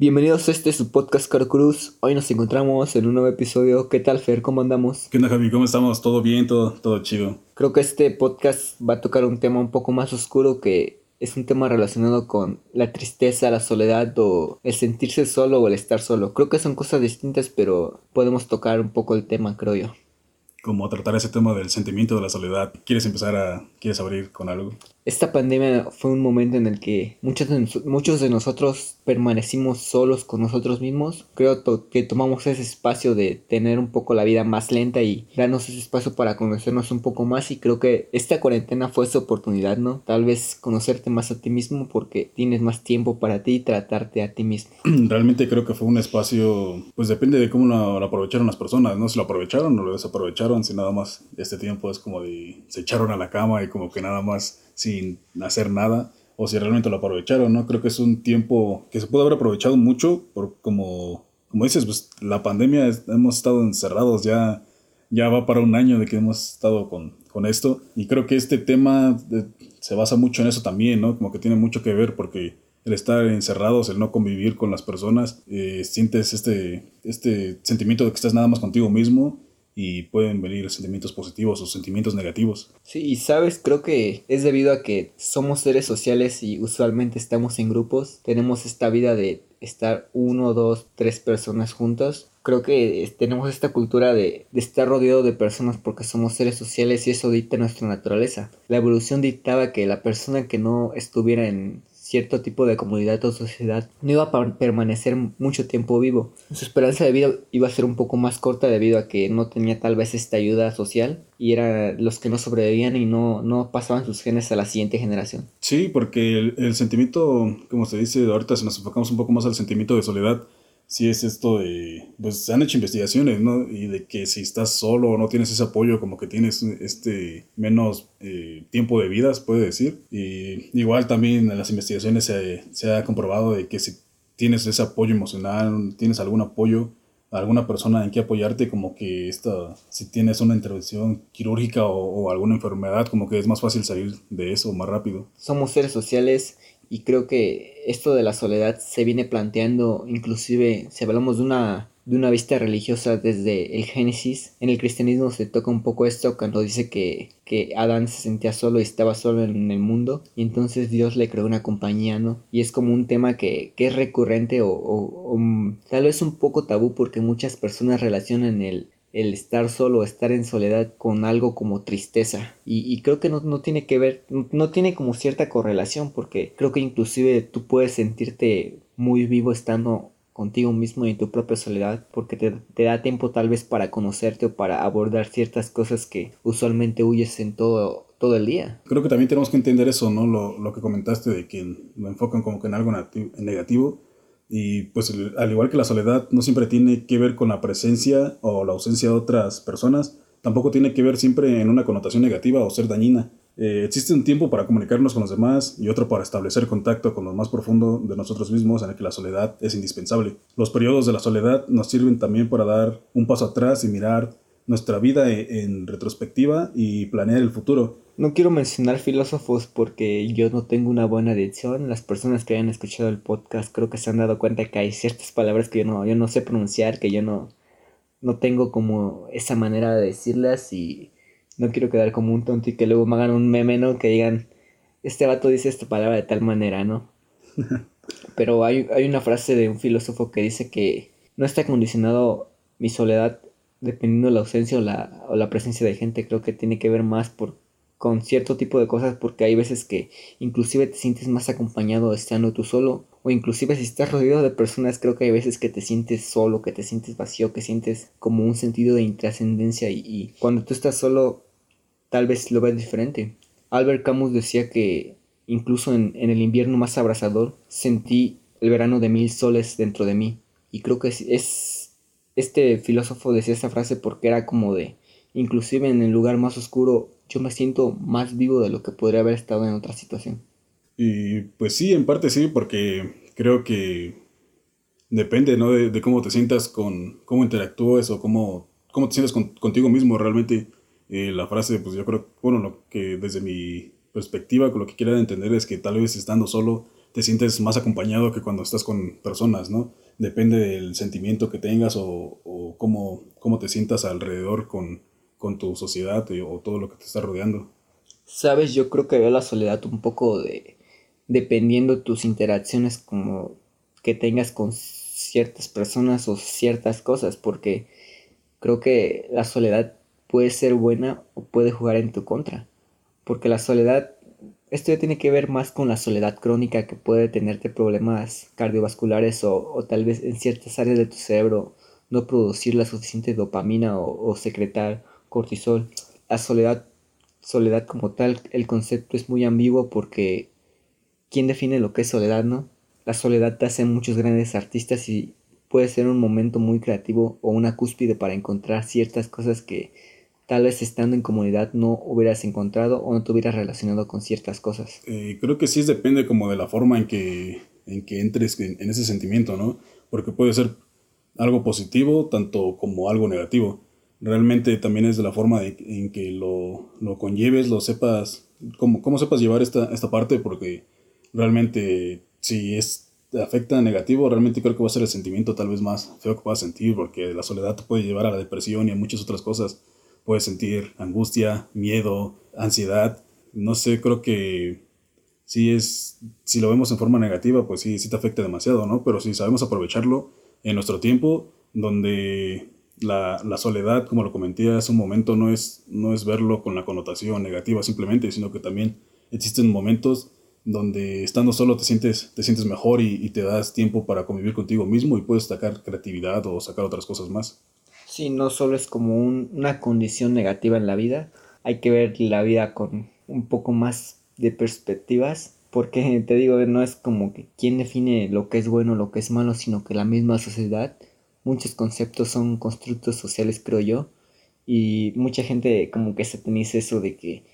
Bienvenidos a este su podcast Caro Cruz. Hoy nos encontramos en un nuevo episodio. ¿Qué tal, Fer? ¿Cómo andamos? ¿Qué onda, Javi? ¿Cómo estamos? ¿Todo bien? ¿Todo, todo chido? Creo que este podcast va a tocar un tema un poco más oscuro que es un tema relacionado con la tristeza, la soledad o el sentirse solo o el estar solo. Creo que son cosas distintas, pero podemos tocar un poco el tema, creo yo. Como tratar ese tema del sentimiento de la soledad. ¿Quieres empezar a... ¿Quieres abrir con algo? Esta pandemia fue un momento en el que muchos de, muchos de nosotros permanecimos solos con nosotros mismos. Creo que tomamos ese espacio de tener un poco la vida más lenta y darnos ese espacio para conocernos un poco más y creo que esta cuarentena fue su oportunidad, ¿no? Tal vez conocerte más a ti mismo porque tienes más tiempo para ti y tratarte a ti mismo. Realmente creo que fue un espacio, pues depende de cómo lo, aprovecharon las personas, ¿no? Si lo aprovecharon o lo desaprovecharon, si nada más este tiempo es como de se echaron a la cama y como que nada más sin hacer nada o si realmente lo aprovecharon, ¿no? Creo que es un tiempo que se puede haber aprovechado mucho por como, como dices, pues la pandemia hemos estado encerrados ya, ya va para un año de que hemos estado con, con esto y creo que este tema se basa mucho en eso también, ¿no? Como que tiene mucho que ver porque el estar encerrados, el no convivir con las personas, eh, sientes este, este sentimiento de que estás nada más contigo mismo y pueden venir sentimientos positivos o sentimientos negativos. Sí, y sabes, creo que es debido a que somos seres sociales y usualmente estamos en grupos, tenemos esta vida de estar uno, dos, tres personas juntos. Creo que tenemos esta cultura de, de estar rodeado de personas porque somos seres sociales y eso dicta nuestra naturaleza. La evolución dictaba que la persona que no estuviera en cierto tipo de comunidad o sociedad no iba a permanecer mucho tiempo vivo. Su esperanza de vida iba a ser un poco más corta debido a que no tenía tal vez esta ayuda social y eran los que no sobrevivían y no, no pasaban sus genes a la siguiente generación. Sí, porque el, el sentimiento, como se dice ahorita, si nos enfocamos un poco más al sentimiento de soledad, si es esto de, pues han hecho investigaciones, ¿no? Y de que si estás solo o no tienes ese apoyo, como que tienes este menos eh, tiempo de vida, se puede decir. Y igual también en las investigaciones se, se, ha comprobado de que si tienes ese apoyo emocional, tienes algún apoyo, alguna persona en que apoyarte, como que esta, si tienes una intervención quirúrgica o, o alguna enfermedad, como que es más fácil salir de eso más rápido. Somos seres sociales y creo que esto de la soledad se viene planteando inclusive si hablamos de una de una vista religiosa desde el Génesis. En el cristianismo se toca un poco esto cuando dice que, que Adán se sentía solo y estaba solo en el mundo y entonces Dios le creó una compañía, ¿no? Y es como un tema que, que es recurrente o, o, tal vez un poco tabú porque muchas personas relacionan el, el estar solo, estar en soledad con algo como tristeza. Y, creo que no, no, tiene que ver, no, tiene como cierta correlación porque creo que inclusive tú puedes sentirte muy vivo estando contigo mismo y en tu propia soledad porque te, te, da tiempo tal vez para conocerte o para abordar ciertas cosas que usualmente huyes en todo, todo el día. Creo que también tenemos que entender eso, ¿no? Lo, lo que comentaste de que lo enfocan como que en algo negativo y pues al igual que la soledad no siempre tiene que ver con la presencia o la ausencia de otras personas, tampoco tiene que ver siempre en una connotación negativa o ser dañina. Eh, existe un tiempo para comunicarnos con los demás y otro para establecer contacto con lo más profundo de nosotros mismos en el que la soledad es indispensable. Los periodos de la soledad nos sirven también para dar un paso atrás y mirar nuestra vida e, en retrospectiva y planear el futuro. No quiero mencionar filósofos porque yo no tengo una buena dicción. Las personas que hayan escuchado el podcast creo que se han dado cuenta que hay ciertas palabras que yo no, yo no sé pronunciar, que yo no, no tengo como esa manera de decirlas y no quiero quedar como un tonto y que luego me hagan un meme, ¿no? Que digan, este vato dice esta palabra de tal manera, ¿no? Pero hay, hay una frase de un filósofo que dice que no está condicionado mi soledad dependiendo de la ausencia o la, o la presencia de gente. Creo que tiene que ver más por con cierto tipo de cosas porque hay veces que inclusive te sientes más acompañado estando tú solo o inclusive si estás rodeado de personas creo que hay veces que te sientes solo, que te sientes vacío, que sientes como un sentido de intrascendencia y, cuando tú estás solo tal vez lo ves diferente. Albert Camus decía que incluso en, en el invierno más abrasador sentí el verano de mil soles dentro de mí y creo que es, es este filósofo decía esa frase porque era como de inclusive en el lugar más oscuro yo me siento más vivo de lo que podría haber estado en otra situación. Y pues sí, en parte sí, porque creo que depende, ¿no? De, cómo te sientas con, cómo interactúes o cómo, cómo te sientas contigo mismo realmente. Eh, la frase, pues yo creo, bueno, lo que desde mi perspectiva, lo que quiero entender es que tal vez estando solo te sientes más acompañado que cuando estás con personas, ¿no? Depende del sentimiento que tengas o, o cómo, cómo te sientas alrededor con, con tu sociedad o todo lo que te está rodeando. Sabes, yo creo que veo la soledad un poco de dependiendo tus interacciones como que tengas con ciertas personas o ciertas cosas, porque creo que la soledad puede ser buena o puede jugar en tu contra, porque la soledad esto ya tiene que ver más con la soledad crónica que puede tenerte problemas cardiovasculares o, tal vez en ciertas áreas de tu cerebro no producir la suficiente dopamina o, secretar cortisol. La soledad, soledad como tal, el concepto es muy ambiguo porque ¿quién define lo que es soledad, no? La soledad te hace muchos grandes artistas y puede ser un momento muy creativo o una cúspide para encontrar ciertas cosas que tal vez estando en comunidad no hubieras encontrado o no te hubieras relacionado con ciertas cosas. Eh, creo que sí depende como de la forma en que, en que entres en, ese sentimiento, ¿no? Porque puede ser algo positivo tanto como algo negativo. Realmente también es de la forma en que lo, lo, conlleves, lo sepas, cómo, cómo sepas llevar esta, esta parte, porque realmente si es te afecta negativo, realmente creo que va a ser el sentimiento tal vez más feo que puedas sentir, porque la soledad te puede llevar a la depresión y a muchas otras cosas puedes sentir angustia, miedo, ansiedad. No sé, creo que si es, si lo vemos en forma negativa, pues sí, sí te afecta demasiado, ¿no? Pero si sabemos aprovecharlo en nuestro tiempo, donde la, soledad, como lo comenté hace un momento, no es, no es verlo con la connotación negativa simplemente, sino que también existen momentos donde estando solo te sientes, te sientes mejor y, te das tiempo para convivir contigo mismo y puedes sacar creatividad o sacar otras cosas más. Sí, no solo es como una condición negativa en la vida, hay que ver la vida con un poco más de perspectivas, porque te digo, no es como que quién define lo que es bueno lo que es malo, sino que la misma sociedad, muchos conceptos son constructos sociales, creo yo, y mucha gente como que se dice eso de que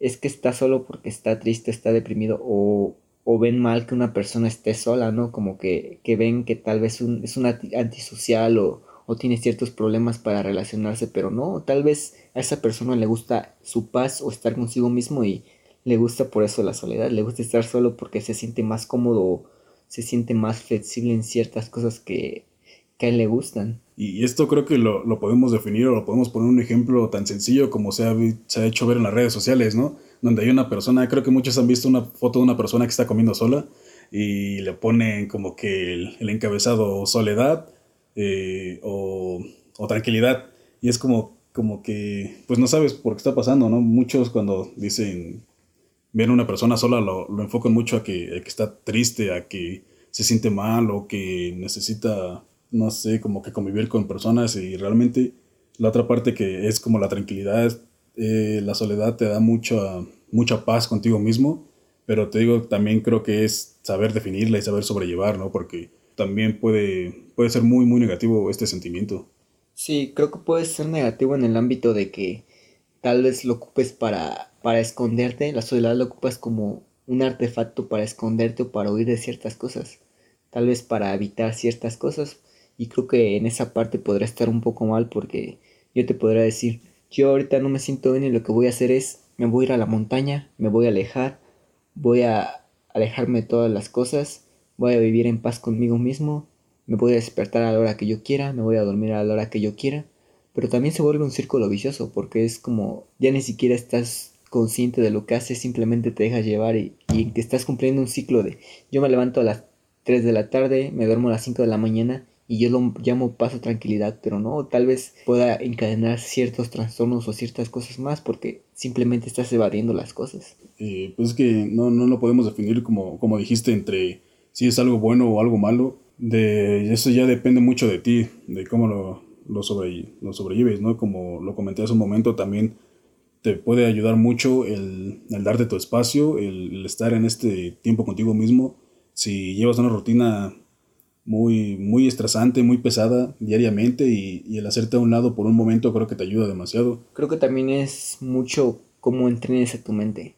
es que está solo porque está triste, está deprimido, o, o ven mal que una persona esté sola, ¿no? Como que, que ven que tal vez un, es una antisocial o o tiene ciertos problemas para relacionarse, pero no, tal vez a esa persona le gusta su paz o estar consigo mismo y le gusta por eso la soledad, le gusta estar solo porque se siente más cómodo, se siente más flexible en ciertas cosas que, que a le gustan. Y esto creo que lo, lo, podemos definir o lo podemos poner un ejemplo tan sencillo como se ha, se ha hecho ver en las redes sociales, ¿no? Donde hay una persona, creo que muchos han visto una foto de una persona que está comiendo sola y le ponen como que el, encabezado soledad eh, o, tranquilidad. Y es como, como que, pues no sabes por qué está pasando, ¿no? Muchos cuando dicen, ven a una persona sola, lo, lo enfocan mucho a que, que, está triste, a que se siente mal o que necesita, no sé, como que convivir con personas y realmente la otra parte que es como la tranquilidad, eh, la soledad te da mucha, mucha paz contigo mismo, pero te digo, también creo que es saber definirla y saber sobrellevar, ¿no? Porque también puede, puede ser muy, muy negativo este sentimiento. Sí, creo que puede ser negativo en el ámbito de que tal vez lo ocupes para, para esconderte, la soledad lo ocupas como un artefacto para esconderte o para huir de ciertas cosas, tal vez para evitar ciertas cosas, y creo que en esa parte podrá estar un poco mal porque yo te podría decir, yo ahorita no me siento bien y lo que voy a hacer es, me voy a ir a la montaña, me voy a alejar, voy a alejarme de todas las cosas voy a vivir en paz conmigo mismo, me voy a despertar a la hora que yo quiera, me voy a dormir a la hora que yo quiera, pero también se vuelve un círculo vicioso porque es como ya ni siquiera estás consciente de lo que haces, simplemente te dejas llevar y, y que estás cumpliendo un ciclo de yo me levanto a las 3 de la tarde, me duermo a las 5 de la mañana y yo lo llamo paso tranquilidad, pero no, tal vez pueda encadenar ciertos trastornos o ciertas cosas más porque simplemente estás evadiendo las cosas. Eh, pues es que no, no lo podemos definir como, como dijiste entre si es algo bueno o algo malo, de eso ya depende mucho de ti, de cómo lo, lo, sobre, lo sobrelleves, ¿no? Como lo comenté hace un momento, también te puede ayudar mucho el, el darte tu espacio, el, estar en este tiempo contigo mismo. Si llevas una rutina muy, muy estresante, muy pesada diariamente y, y, el hacerte a un lado por un momento creo que te ayuda demasiado. Creo que también es mucho cómo entrenes a tu mente.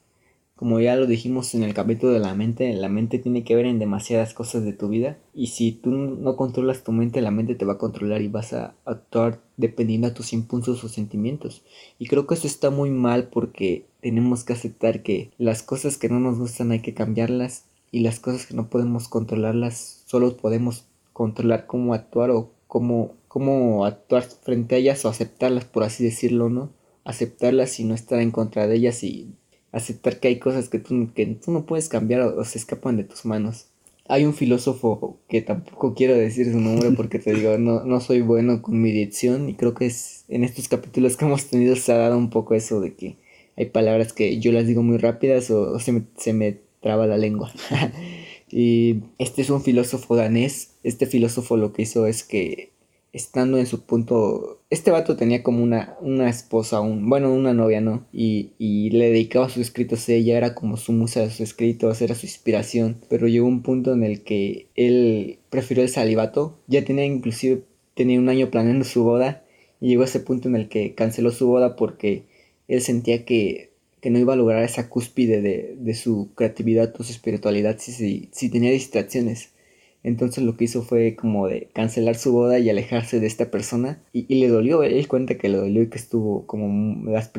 Como ya lo dijimos en el capítulo de la mente, la mente tiene que ver en demasiadas cosas de tu vida y si tú no controlas tu mente, la mente te va a controlar y vas a actuar dependiendo a tus impulsos o sentimientos. Y creo que eso está muy mal porque tenemos que aceptar que las cosas que no nos gustan hay que cambiarlas y las cosas que no podemos controlarlas solo podemos controlar cómo actuar o cómo, cómo actuar frente a ellas o aceptarlas, por así decirlo, ¿no? Aceptarlas y no estar en contra de ellas y aceptar que hay cosas que tú, que tú no puedes cambiar o, se escapan de tus manos. Hay un filósofo que tampoco quiero decir su nombre porque te digo, no, no soy bueno con mi dicción y creo que es en estos capítulos que hemos tenido se ha dado un poco eso de que hay palabras que yo las digo muy rápidas o, se, me, se me la lengua. y este es un filósofo danés. Este filósofo lo que hizo es que estando en su punto, este vato tenía como una, una esposa, un, bueno, una novia, ¿no? Y, y le dedicaba sus escritos a ella, era como su musa de sus escritos, era su inspiración, pero llegó un punto en el que él prefirió el salivato, ya tenía inclusive, tenía un año planeando su boda, y llegó a ese punto en el que canceló su boda porque él sentía que, que no iba a lograr esa cúspide de, de su creatividad o su espiritualidad si, si, si tenía distracciones. Entonces lo que hizo fue como de cancelar su boda y alejarse de esta persona. Y, le dolió, él cuenta que le dolió y que estuvo como las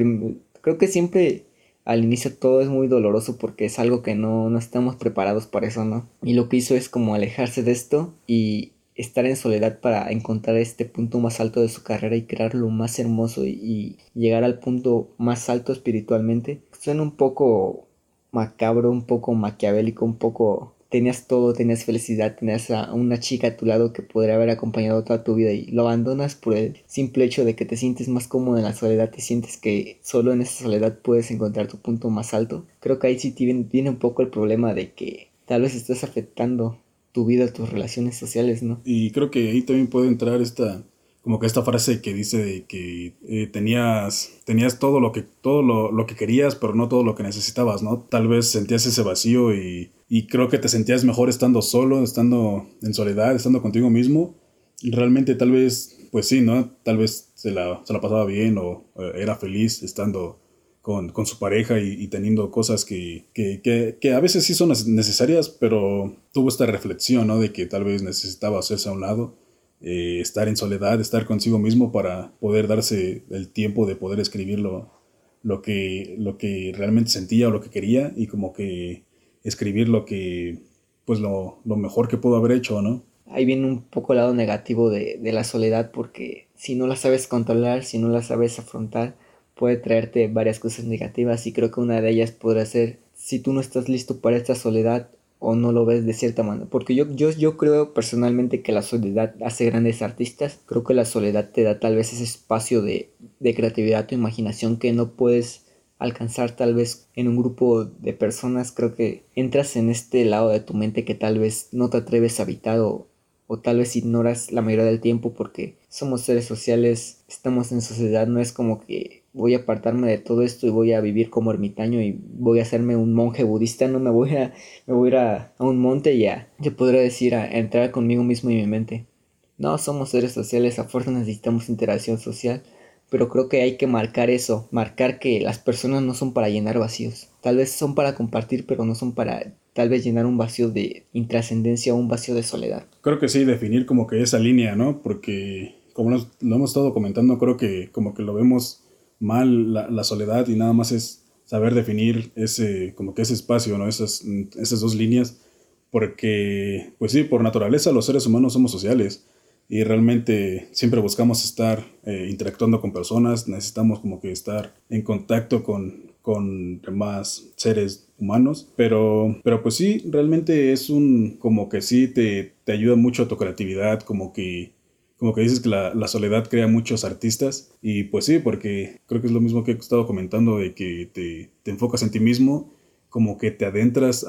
Creo que siempre al inicio todo es muy doloroso porque es algo que no, no estamos preparados para eso, ¿no? Y lo que hizo es como alejarse de esto y estar en soledad para encontrar este punto más alto de su carrera y crear lo más hermoso y, llegar al punto más alto espiritualmente. Suena un poco macabro, un poco maquiavélico, un poco tenías todo, tenías felicidad, tenías a una chica a tu lado que podría haber acompañado toda tu vida y lo abandonas por el simple hecho de que te sientes más cómodo en la soledad, te sientes que solo en esa soledad puedes encontrar tu punto más alto. Creo que ahí sí tiene, un poco el problema de que tal vez estás afectando tu vida, tus relaciones sociales, ¿no? Y creo que ahí también puede entrar esta como que esta frase que dice de que eh, tenías, tenías todo lo que, todo lo, lo, que querías, pero no todo lo que necesitabas, ¿no? Tal vez sentías ese vacío y, y creo que te sentías mejor estando solo, estando en soledad, estando contigo mismo. Realmente tal vez, pues sí, ¿no? Tal vez se la, se la pasaba bien o era feliz estando con, con su pareja y, teniendo cosas que, que, que, a veces sí son necesarias, pero tuvo esta reflexión, ¿no? De que tal vez necesitaba hacerse a un lado eh, estar en soledad, estar consigo mismo para poder darse el tiempo de poder escribir lo, que, lo que realmente sentía o lo que quería y como que escribir lo que, pues lo, mejor que pudo haber hecho, ¿no? Ahí viene un poco el lado negativo de, de la soledad porque si no la sabes controlar, si no la sabes afrontar, puede traerte varias cosas negativas y creo que una de ellas podría ser si tú no estás listo para esta soledad o no lo ves de cierta manera. Porque yo, yo, yo creo personalmente que la soledad hace grandes artistas. Creo que la soledad te da tal vez ese espacio de, de creatividad o imaginación que no puedes alcanzar tal vez en un grupo de personas. Creo que entras en este lado de tu mente que tal vez no te atreves a habitar o, o tal vez ignoras la mayoría del tiempo porque somos seres sociales, estamos en sociedad, no es como que voy a apartarme de todo esto y voy a vivir como ermitaño y voy a hacerme un monje budista, no me voy a, me voy a ir a, un monte y a, yo podría decir, a, entrar conmigo mismo y mi mente. No, somos seres sociales, a fuerza necesitamos interacción social, pero creo que hay que marcar eso, marcar que las personas no son para llenar vacíos, tal vez son para compartir, pero no son para tal vez llenar un vacío de intrascendencia o un vacío de soledad. Creo que sí, definir como que esa línea, ¿no? Porque como lo hemos estado comentando, creo que como que lo vemos mal la, soledad y nada más es saber definir ese, como que ese espacio, ¿no? Esas, esas dos líneas, porque, pues sí, por naturaleza los seres humanos somos sociales y realmente siempre buscamos estar eh, interactuando con personas, necesitamos como que estar en contacto con, con demás seres humanos, pero, pero pues sí, realmente es un, como que sí te, te ayuda mucho a tu creatividad, como que como que dices que la, soledad crea muchos artistas y pues sí, porque creo que es lo mismo que he estado comentando de que te, enfocas en ti mismo, como que te adentras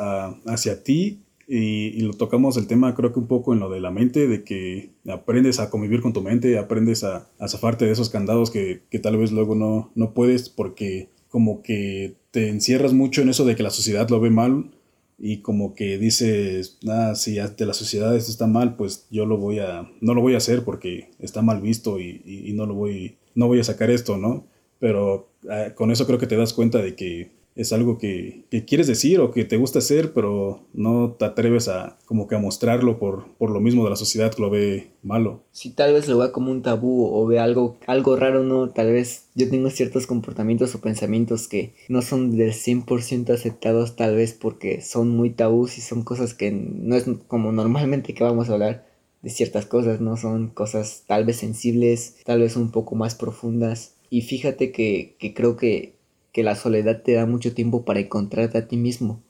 hacia ti y, lo tocamos el tema creo que un poco en lo de la mente, de que aprendes a convivir con tu mente, aprendes a, a zafarte de esos candados que, tal vez luego no, no puedes porque como que te encierras mucho en eso de que la sociedad lo ve mal y como que dices, ah, si de la sociedad esto está mal, pues yo lo voy a, no lo voy a hacer porque está mal visto y, no lo voy, no voy a sacar esto, ¿no? Pero ah, con eso creo que te das cuenta de que es algo que, quieres decir o que te gusta hacer, pero no te atreves a como que a mostrarlo por, por lo mismo de la sociedad que lo ve malo. Si tal vez lo vea como un tabú o ve algo, algo raro, no, tal vez yo tengo ciertos comportamientos o pensamientos que no son del 100% aceptados, tal vez porque son muy tabús y son cosas que no es como normalmente que vamos a hablar de ciertas cosas, no son cosas tal vez sensibles, tal vez un poco más profundas. Y fíjate que, que creo que que la soledad te da mucho tiempo para encontrarte a ti mismo.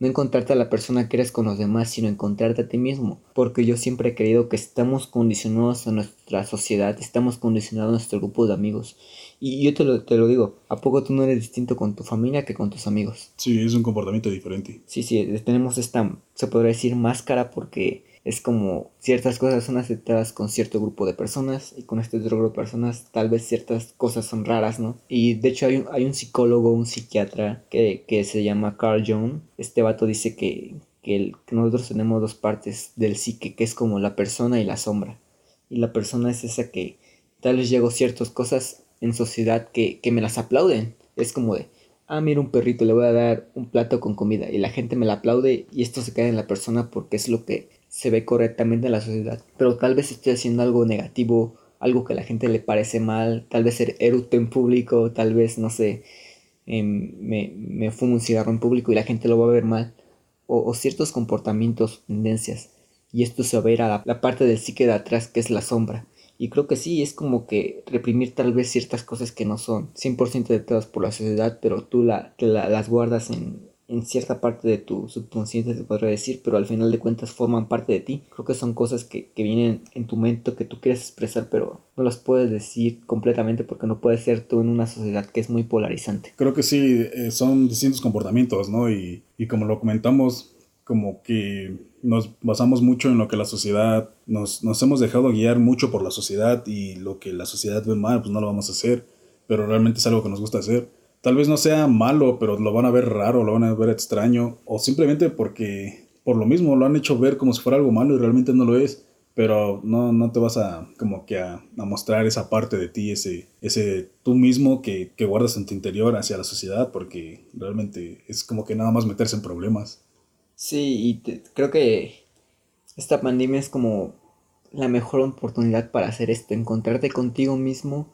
No encontrarte a la persona que eres con los demás, sino encontrarte a ti mismo. Porque yo siempre he creído que estamos condicionados a nuestra sociedad, estamos condicionados a nuestro grupo de amigos. Y yo te lo, te lo digo, ¿a poco tú no eres distinto con tu familia que con tus amigos? Sí, es un comportamiento diferente. Sí, sí, tenemos esta, se podría decir, máscara porque es como ciertas cosas son aceptadas con cierto grupo de personas y con este otro grupo de personas tal vez ciertas cosas son raras, ¿no? Y de hecho hay un, hay un psicólogo, un psiquiatra que, se llama Carl Jung. Este vato dice que, que, nosotros tenemos dos partes del psique, que es como la persona y la sombra. Y la persona es esa que tal vez llego ciertas cosas en sociedad que, que me las aplauden. Es como de, ah, mira un perrito, le voy a dar un plato con comida y la gente me la aplaude y esto se cae en la persona porque es lo que se ve correctamente en la sociedad. Pero tal vez estoy haciendo algo negativo, algo que a la gente le parece mal, tal vez ser eructo en público, tal vez, no sé, em, me, me, fumo un cigarro en público y la gente lo va a ver mal. O, ciertos comportamientos, tendencias. Y esto se va a la, parte del psique de atrás, que es la sombra. Y creo que sí, es como que reprimir tal vez ciertas cosas que no son 100% dictadas por la sociedad, pero tú la, las guardas en, en cierta parte de tu subconsciente, se podría decir, pero al final de cuentas forman parte de ti. Creo que son cosas que, vienen en tu mente que tú quieres expresar, pero no las puedes decir completamente porque no puedes ser tú en una sociedad que es muy polarizante. Creo que sí, eh, son distintos comportamientos, ¿no? Y, y como lo comentamos, como que nos basamos mucho en lo que la sociedad, nos, nos hemos dejado guiar mucho por la sociedad y lo que la sociedad ve mal, pues no lo vamos a hacer, pero realmente es algo que nos gusta hacer tal vez no sea malo, pero lo van a ver raro, lo van a ver extraño, o simplemente porque por lo mismo lo han hecho ver como si fuera algo malo y realmente no lo es, pero no, no te vas a como que a, mostrar esa parte de ti, ese, ese tú mismo que, guardas en tu interior hacia la sociedad, porque realmente es como que nada más meterse en problemas. Sí, y creo que esta pandemia es como la mejor oportunidad para hacer esto, encontrarte contigo mismo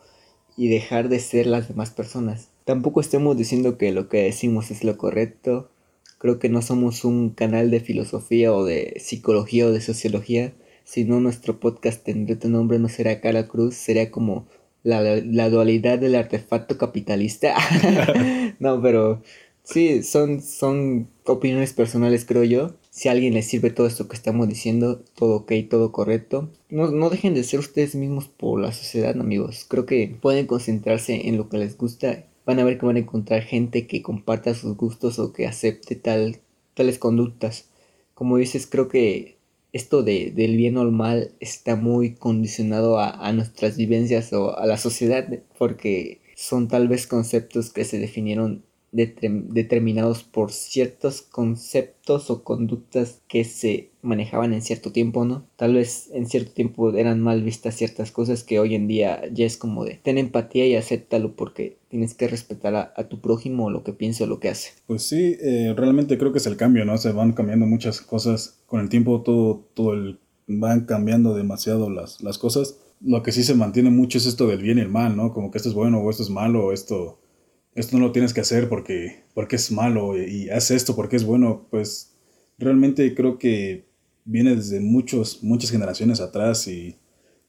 y dejar de ser las demás personas. Tampoco estemos diciendo que lo que decimos es lo correcto. Creo que no somos un canal de filosofía o de psicología o de sociología. sino nuestro podcast tendría tu nombre, no será Cara Cruz, sería como la, la dualidad del artefacto capitalista. no, pero sí, son, son opiniones personales, creo yo. Si a alguien le sirve todo esto que estamos diciendo, todo ok, todo correcto. No, no dejen de ser ustedes mismos por la sociedad, amigos. Creo que pueden concentrarse en lo que les gusta van a ver que van a encontrar gente que comparta sus gustos o que acepte tal, tales conductas. Como dices, creo que esto de, del bien o el mal está muy condicionado a, nuestras vivencias o a la sociedad, porque son tal vez conceptos que se definieron determinados por ciertos conceptos o conductas que se manejaban en cierto tiempo, ¿no? Tal vez en cierto tiempo eran mal vistas ciertas cosas que hoy en día ya es como de ten empatía y acéptalo porque tienes que respetar a, tu prójimo lo que piensa o lo que hace. Pues sí, eh, realmente creo que es el cambio, ¿no? Se van cambiando muchas cosas con el tiempo, todo, todo el, van cambiando demasiado las, las cosas. Lo que sí se mantiene mucho es esto del bien y el mal, ¿no? Como que esto es bueno o esto es malo o esto esto no lo tienes que hacer porque, porque es malo y haz esto porque es bueno, pues realmente creo que viene desde muchos, muchas generaciones atrás y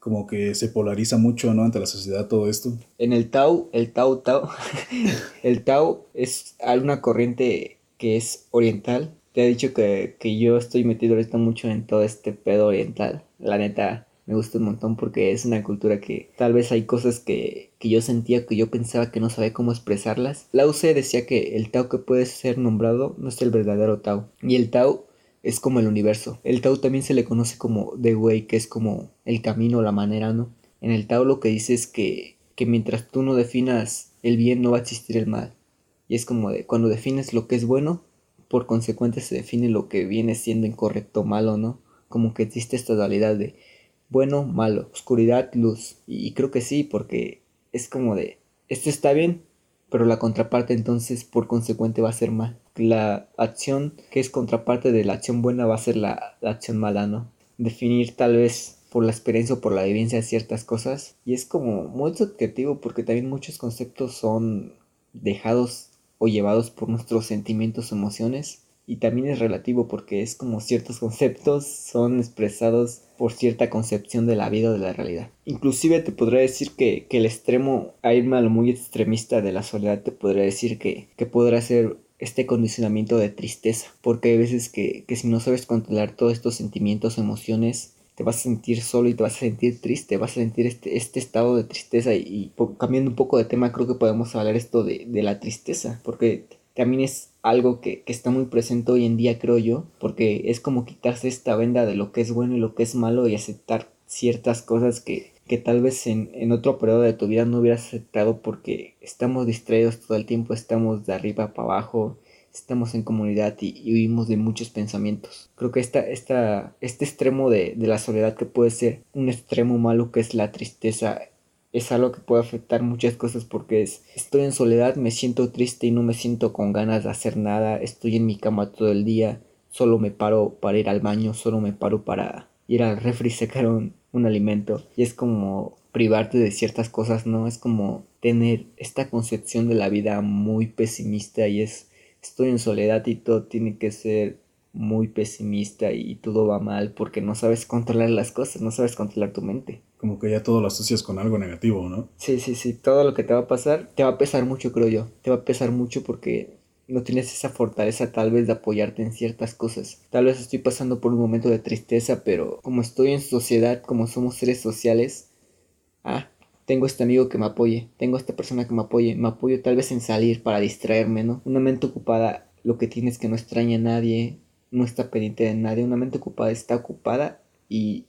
como que se polariza mucho, ¿no? Ante la sociedad todo esto. En el Tao, el Tao Tao, el Tao es una corriente que es oriental. Te he dicho que, que yo estoy metido ahorita mucho en todo este pedo oriental. La neta, me gusta un montón porque es una cultura que tal vez hay cosas que, que yo sentía que yo pensaba que no sabía cómo expresarlas. Lao Tse decía que el Tao que puede ser nombrado no es el verdadero Tao. Y el Tao es como el universo. El Tao también se le conoce como The Way, que es como el camino, la manera, ¿no? En el Tao lo que dice es que, que mientras tú no definas el bien no va a existir el mal. Y es como de cuando defines lo que es bueno, por consecuente se define lo que viene siendo incorrecto, malo, ¿no? Como que existe esta dualidad de bueno, malo, oscuridad, luz. Y creo que sí, porque es como de, esto está bien, pero la contraparte entonces por consecuente va a ser mal. La acción que es contraparte de la acción buena va a ser la, acción mala, ¿no? Definir tal vez por la experiencia o por la vivencia de ciertas cosas y es como muy subjetivo porque también muchos conceptos son dejados o llevados por nuestros sentimientos o emociones y también es relativo porque es como ciertos conceptos son expresados por cierta concepción de la vida o de la realidad. Inclusive te podría decir que, el extremo, a irme a muy extremista de la soledad, te podría decir que, que podrá ser este condicionamiento de tristeza, porque hay veces que, que si no sabes controlar todos estos sentimientos, emociones, te vas a sentir solo y te vas a sentir triste, vas a sentir este, este estado de tristeza y, cambiando un poco de tema creo que podemos hablar esto de, de la tristeza, porque también es algo que, está muy presente hoy en día, creo yo, porque es como quitarse esta venda de lo que es bueno y lo que es malo y aceptar ciertas cosas que, que tal vez en, en, otro periodo de tu vida no hubieras aceptado porque estamos distraídos todo el tiempo, estamos de arriba para abajo, estamos en comunidad y, y de muchos pensamientos. Creo que esta, esta, este extremo de, de la soledad que puede ser un extremo malo que es la tristeza es algo que puede afectar muchas cosas porque es, estoy en soledad, me siento triste y no me siento con ganas de hacer nada, estoy en mi cama todo el día, solo me paro para ir al baño, solo me paro para ir al refri secar un, un alimento y es como privarte de ciertas cosas, ¿no? Es como tener esta concepción de la vida muy pesimista y es estoy en soledad y todo tiene que ser muy pesimista y todo va mal porque no sabes controlar las cosas, no sabes controlar tu mente. Como que ya todo lo asocias con algo negativo, ¿no? Sí, sí, sí, todo lo que te va a pasar te va a pesar mucho, creo yo. Te va a pesar mucho porque no tienes esa fortaleza tal vez de apoyarte en ciertas cosas. Tal vez estoy pasando por un momento de tristeza, pero como estoy en sociedad, como somos seres sociales, ah, tengo este amigo que me apoye, tengo esta persona que me apoye, me apoyo tal vez en salir para distraerme, ¿no? Una mente ocupada, lo que tienes que no extraña a nadie, no está pendiente de nadie, una mente ocupada está ocupada y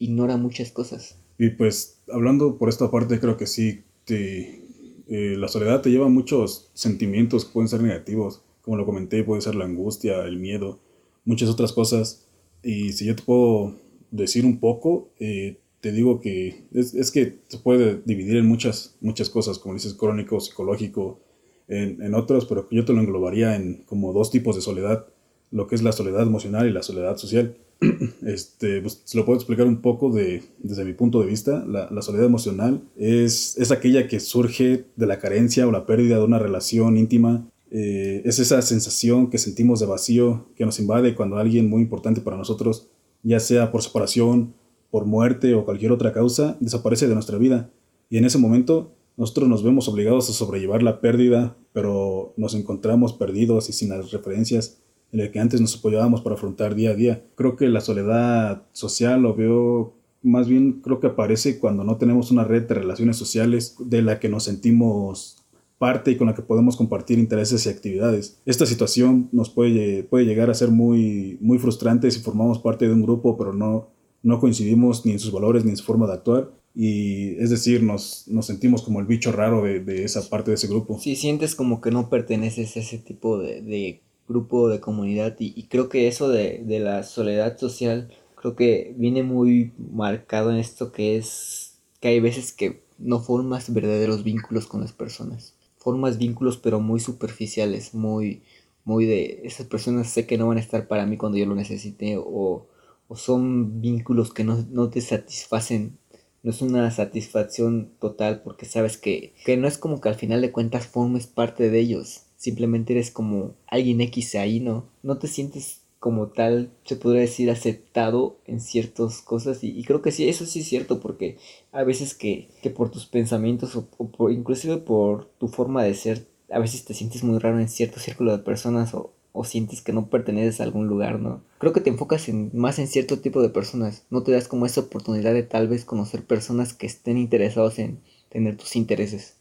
ignora muchas cosas. Y pues hablando por esta parte, creo que sí, te, eh, la soledad te lleva a muchos sentimientos que pueden ser negativos, como lo comenté, puede ser la angustia, el miedo, muchas otras cosas. Y si yo te puedo decir un poco, eh, te digo que es, es, que se puede dividir en muchas, muchas cosas, como dices, crónico, psicológico, en, en otros, pero yo te lo englobaría en como dos tipos de soledad lo que es la soledad emocional y la soledad social. este, pues, se lo puedo explicar un poco de, desde mi punto de vista. La, soledad emocional es, es aquella que surge de la carencia o la pérdida de una relación íntima. Eh, es esa sensación que sentimos de vacío que nos invade cuando alguien muy importante para nosotros, ya sea por separación, por muerte o cualquier otra causa, desaparece de nuestra vida. Y en ese momento nosotros nos vemos obligados a sobrellevar la pérdida, pero nos encontramos perdidos y sin las referencias en el que antes nos apoyábamos para afrontar día a día. Creo que la soledad social lo veo más bien creo que aparece cuando no tenemos una red de relaciones sociales de la que nos sentimos parte y con la que podemos compartir intereses y actividades. Esta situación nos puede, puede llegar a ser muy, muy frustrante si formamos parte de un grupo pero no, no coincidimos ni en sus valores ni en su forma de actuar. Y es decir, nos, nos sentimos como el bicho raro de, de, esa parte de ese grupo. Sí, sientes como que no perteneces a ese tipo de, de grupo de comunidad y, creo que eso de, de, la soledad social creo que viene muy marcado en esto que es que hay veces que no formas verdaderos vínculos con las personas. Formas vínculos pero muy superficiales muy muy de esas personas sé que no van a estar para mí cuando yo lo necesite o, o son vínculos que no, no te satisfacen. No es una satisfacción total porque sabes que, que no es como que al final de cuentas formes parte de ellos simplemente eres como alguien X ahí, ¿no? No te sientes como tal, se podría decir, aceptado en ciertas cosas y, creo que sí, eso sí es cierto porque a veces que, que por tus pensamientos o, por, inclusive por tu forma de ser, a veces te sientes muy raro en cierto círculo de personas o, o sientes que no perteneces a algún lugar, ¿no? Creo que te enfocas en, más en cierto tipo de personas, no te das como esa oportunidad de tal vez conocer personas que estén interesados en tener tus intereses.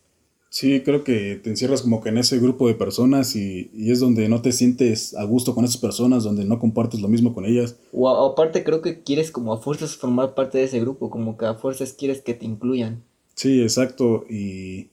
Sí, creo que te encierras como que en ese grupo de personas y, es donde no te sientes a gusto con esas personas, donde no compartes lo mismo con ellas. O aparte creo que quieres como a fuerzas formar parte de ese grupo, como que a fuerzas quieres que te incluyan. Sí, exacto. Y,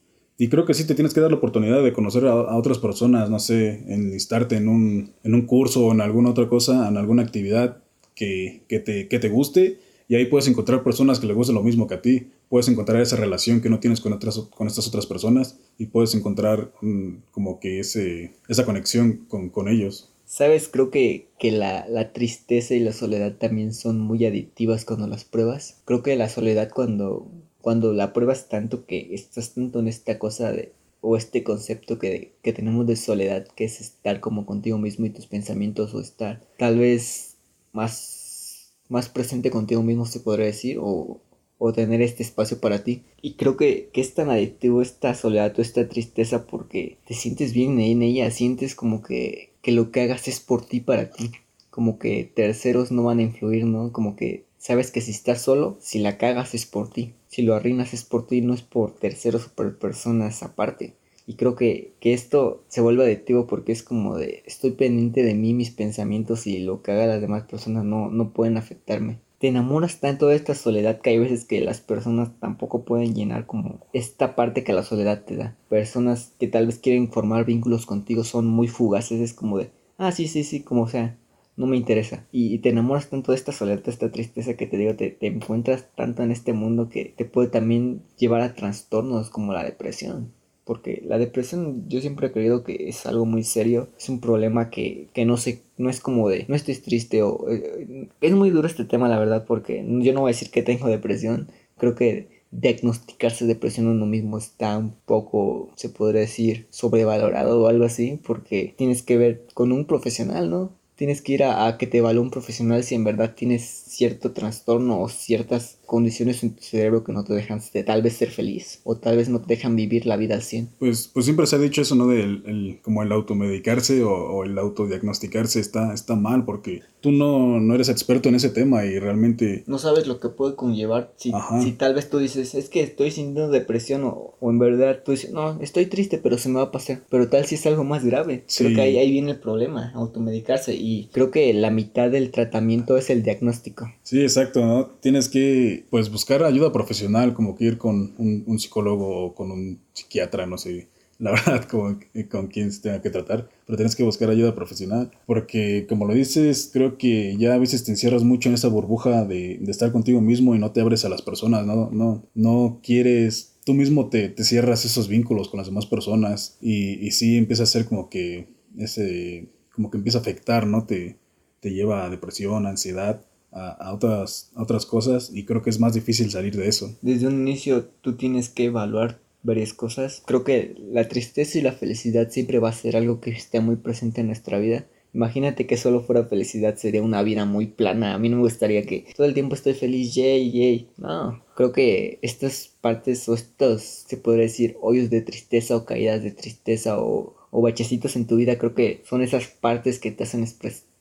creo que sí te tienes que dar la oportunidad de conocer a, otras personas, no sé, enlistarte en un, en un curso o en alguna otra cosa, en alguna actividad que, que, te, que te guste y ahí puedes encontrar personas que le gusten lo mismo que a ti puedes encontrar esa relación que no tienes con, otras, con estas otras personas y puedes encontrar mm, como que ese, esa conexión con, con ellos. Sabes, creo que, que la, la, tristeza y la soledad también son muy adictivas cuando las pruebas. Creo que la soledad cuando, cuando la pruebas tanto que estás tanto en esta cosa de, o este concepto que, que tenemos de soledad, que es estar como contigo mismo y tus pensamientos o estar tal vez más, más presente contigo mismo se podría decir o, o tener este espacio para ti. Y creo que, que, es tan adictivo esta soledad o esta tristeza porque te sientes bien en ella, sientes como que, que lo que hagas es por ti, para ti. Como que terceros no van a influir, ¿no? Como que sabes que si estás solo, si la cagas es por ti. Si lo arruinas es por ti, no es por terceros o por personas aparte. Y creo que, que esto se vuelve adictivo porque es como de estoy pendiente de mí, mis pensamientos y lo que haga las demás personas no, no pueden afectarme te enamoras tanto de esta soledad que hay veces que las personas tampoco pueden llenar como esta parte que la soledad te da. Personas que tal vez quieren formar vínculos contigo son muy fugaces, es como de, ah, sí, sí, sí, como sea, no me interesa. Y, te enamoras tanto de esta soledad, de esta tristeza que te digo, te, te encuentras tanto en este mundo que te puede también llevar a trastornos como la depresión porque la depresión yo siempre he creído que es algo muy serio, es un problema que, que no sé, no es como de, no estoy triste o... Eh, es muy duro este tema la verdad porque yo no voy a decir que tengo depresión, creo que diagnosticarse depresión uno mismo está un poco, se podría decir, sobrevalorado o algo así, porque tienes que ver con un profesional, ¿no? Tienes que ir a, a que te evalúe un profesional si en verdad tienes cierto trastorno o ciertas condiciones en tu cerebro que no te dejan de tal vez ser feliz o tal vez no te dejan vivir la vida al 100. Pues, pues siempre se ha dicho eso, ¿no? De el, como el automedicarse o, o, el autodiagnosticarse está, está mal porque tú no, no, eres experto en ese tema y realmente... No sabes lo que puede conllevar si, si tal vez tú dices, es que estoy sintiendo depresión o, o, en verdad tú dices, no, estoy triste pero se me va a pasar. Pero tal si es algo más grave. Creo que ahí, ahí viene el problema, automedicarse y creo que la mitad del tratamiento es el diagnóstico. Sí, exacto, ¿no? Tienes que pues buscar ayuda profesional, como que ir con un, psicólogo o con un psiquiatra, no sé, la verdad, como, con quien se tenga que tratar, pero tienes que buscar ayuda profesional, porque como lo dices, creo que ya a veces te encierras mucho en esa burbuja de, de estar contigo mismo y no te abres a las personas, no, no, no quieres, tú mismo te, te cierras esos vínculos con las demás personas y, y sí empieza a ser como que ese, como que empieza a afectar, ¿no? Te, te lleva a depresión, ansiedad a, otras, otras cosas y creo que es más difícil salir de eso. Desde un inicio tú tienes que evaluar varias cosas. Creo que la tristeza y la felicidad siempre va a ser algo que esté muy presente en nuestra vida. Imagínate que solo fuera felicidad sería una vida muy plana. A mí no me gustaría que todo el tiempo estoy feliz, yay, yay. No, creo que estas partes o estos, se podría decir, hoyos de tristeza o caídas de tristeza o o bachecitos en tu vida, creo que son esas partes que te hacen,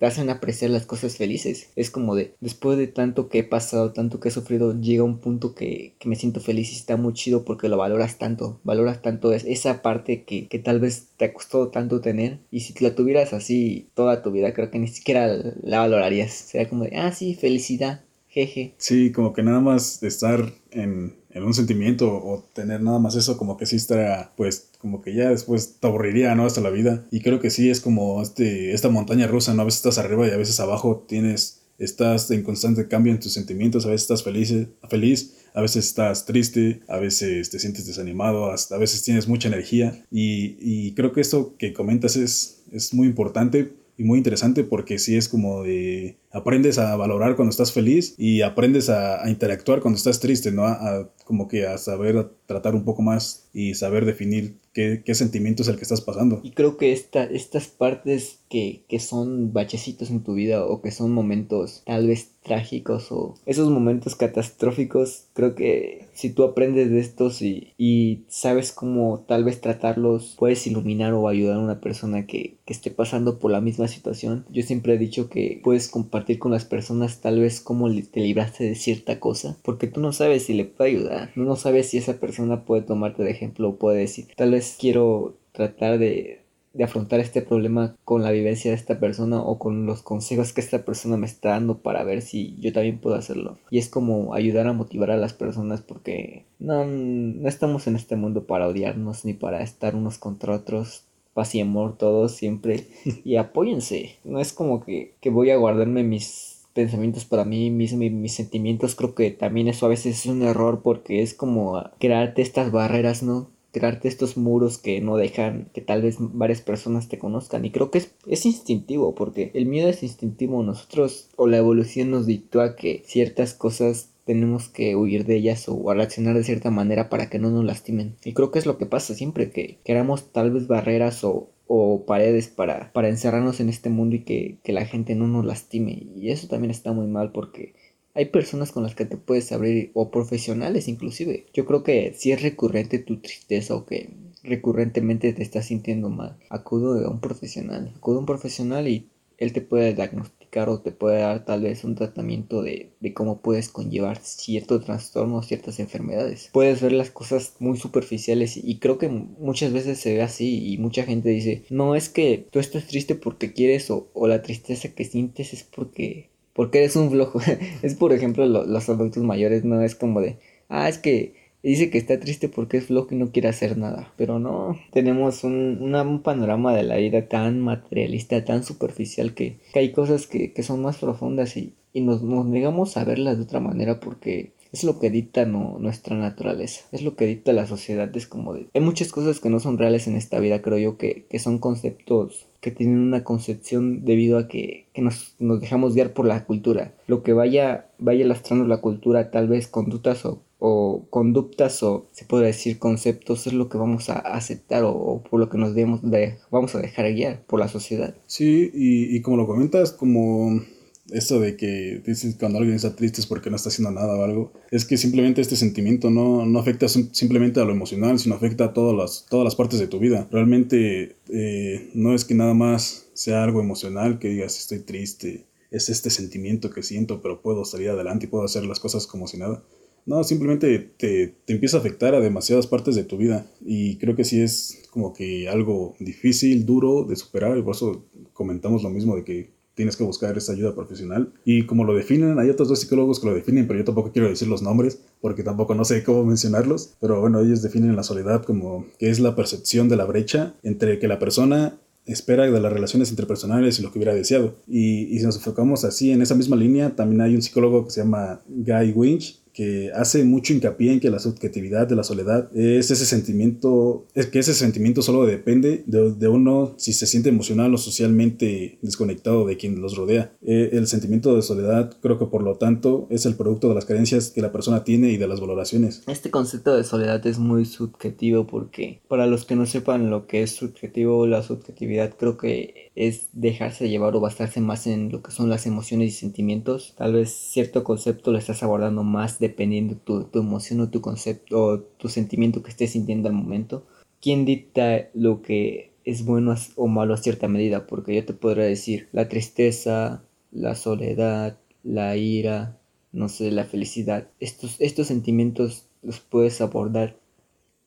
te hacen apreciar las cosas felices. Es como de, después de tanto que he pasado, tanto que he sufrido, llega un punto que, que me siento feliz y está muy chido porque lo valoras tanto, valoras tanto esa parte que, que tal vez te costó tanto tener y si la tuvieras así toda tu vida, creo que ni siquiera la valorarías. Sería como de, ah, sí, felicidad, jeje. Sí, como que nada más estar en, en un sentimiento o tener nada más eso, como que sí está, pues, como que ya después te aburriría, ¿no? Hasta la vida. Y creo que sí, es como este, esta montaña rusa, ¿no? A veces estás arriba y a veces abajo tienes, estás en constante cambio en tus sentimientos, a veces estás feliz, feliz a veces estás triste, a veces te sientes desanimado, a veces tienes mucha energía. Y, y creo que esto que comentas es, es muy importante y muy interesante porque sí es como de aprendes a valorar cuando estás feliz y aprendes a, interactuar cuando estás triste, ¿no? A, como que a saber tratar un poco más y saber definir qué, qué sentimiento es el que estás pasando. Y creo que esta, estas partes que, que son bachecitos en tu vida o que son momentos tal vez trágicos o esos momentos catastróficos, creo que si tú aprendes de estos y, y sabes cómo tal vez tratarlos, puedes iluminar o ayudar a una persona que, que esté pasando por la misma situación. Yo siempre he dicho que puedes compartir con las personas tal vez cómo te libraste de cierta cosa, porque tú no sabes si le puede ayudar, no sabes si esa persona puede tomarte de ejemplo o puede decir, tal vez quiero tratar de, de afrontar este problema con la vivencia de esta persona o con los consejos que esta persona me está dando para ver si yo también puedo hacerlo. Y es como ayudar a motivar a las personas porque no, no estamos en este mundo para odiarnos ni para estar unos contra otros paz y amor todos siempre y apóyense. No es como que, que voy a guardarme mis pensamientos para mí mismo y mis sentimientos, creo que también eso a veces es un error porque es como crearte estas barreras, ¿no? crearte estos muros que no dejan que tal vez varias personas te conozcan. Y creo que es, es instintivo, porque el miedo es instintivo. Nosotros o la evolución nos dictó que ciertas cosas tenemos que huir de ellas o reaccionar de cierta manera para que no nos lastimen. Y creo que es lo que pasa siempre, que queramos tal vez barreras o, o paredes para, para encerrarnos en este mundo y que, que la gente no nos lastime. Y eso también está muy mal porque hay personas con las que te puedes abrir o profesionales inclusive. Yo creo que si es recurrente tu tristeza o que recurrentemente te estás sintiendo mal, acudo a un profesional. Acudo a un profesional y él te puede diagnosticar o te puede dar tal vez un tratamiento de, de cómo puedes conllevar cierto trastorno ciertas enfermedades. Puedes ver las cosas muy superficiales y creo que muchas veces se ve así y mucha gente dice, no es que tú estás triste porque quieres o, o la tristeza que sientes es porque porque eres un flojo. es por ejemplo los adultos mayores, no es como de, ah, es que dice que está triste porque es flojo y no quiere hacer nada. Pero no, tenemos un, panorama de la vida tan materialista, tan superficial que, hay cosas que, son más profundas y, nos, nos negamos a verlas de otra manera porque es lo que dicta nuestra naturaleza, es lo que dicta la sociedad, es. Hay muchas cosas que no son reales en esta vida, creo yo, que, que son conceptos que tienen una concepción debido a que, que nos, nos, dejamos guiar por la cultura. Lo que vaya, vaya lastrando la cultura, tal vez conductas o, o conductas o se puede decir conceptos, es lo que vamos a aceptar o, por lo que nos debemos de, vamos a dejar guiar por la sociedad. Sí, y, como lo comentas, como esto de que dices cuando alguien está triste es porque no está haciendo nada o algo, es que simplemente este sentimiento no, no afecta simplemente a lo emocional, sino afecta a todas las, todas las partes de tu vida. Realmente eh, no es que nada más sea algo emocional, que digas estoy triste, es este sentimiento que siento, pero puedo salir adelante y puedo hacer las cosas como si nada. No, simplemente te, te empieza a afectar a demasiadas partes de tu vida y creo que sí es como que algo difícil, duro de superar y por eso comentamos lo mismo de que tienes que buscar esa ayuda profesional. Y como lo definen, hay otros dos psicólogos que lo definen, pero yo tampoco quiero decir los nombres porque tampoco no sé cómo mencionarlos. Pero bueno, ellos definen la soledad como que es la percepción de la brecha entre que la persona espera de las relaciones interpersonales y lo que hubiera deseado. Y, y si nos enfocamos así en esa misma línea, también hay un psicólogo que se llama Guy Winch, que hace mucho hincapié en que la subjetividad de la soledad es ese sentimiento, es que ese sentimiento solo depende de, uno si se siente emocional o socialmente desconectado de quien los rodea. Eh, el sentimiento de soledad creo que por lo tanto es el producto de las carencias que la persona tiene y de las valoraciones. Este concepto de soledad es muy subjetivo porque para los que no sepan lo que es subjetivo, la subjetividad creo que es dejarse llevar o basarse más en lo que son las emociones y sentimientos. Tal vez cierto concepto lo estás abordando más dependiendo tu, tu emoción o tu concepto o tu sentimiento que estés sintiendo al momento. ¿Quién dicta lo que es bueno o malo a cierta medida? Porque yo te podría decir la tristeza, la soledad, la ira, no sé, la felicidad. Estos, estos sentimientos los puedes abordar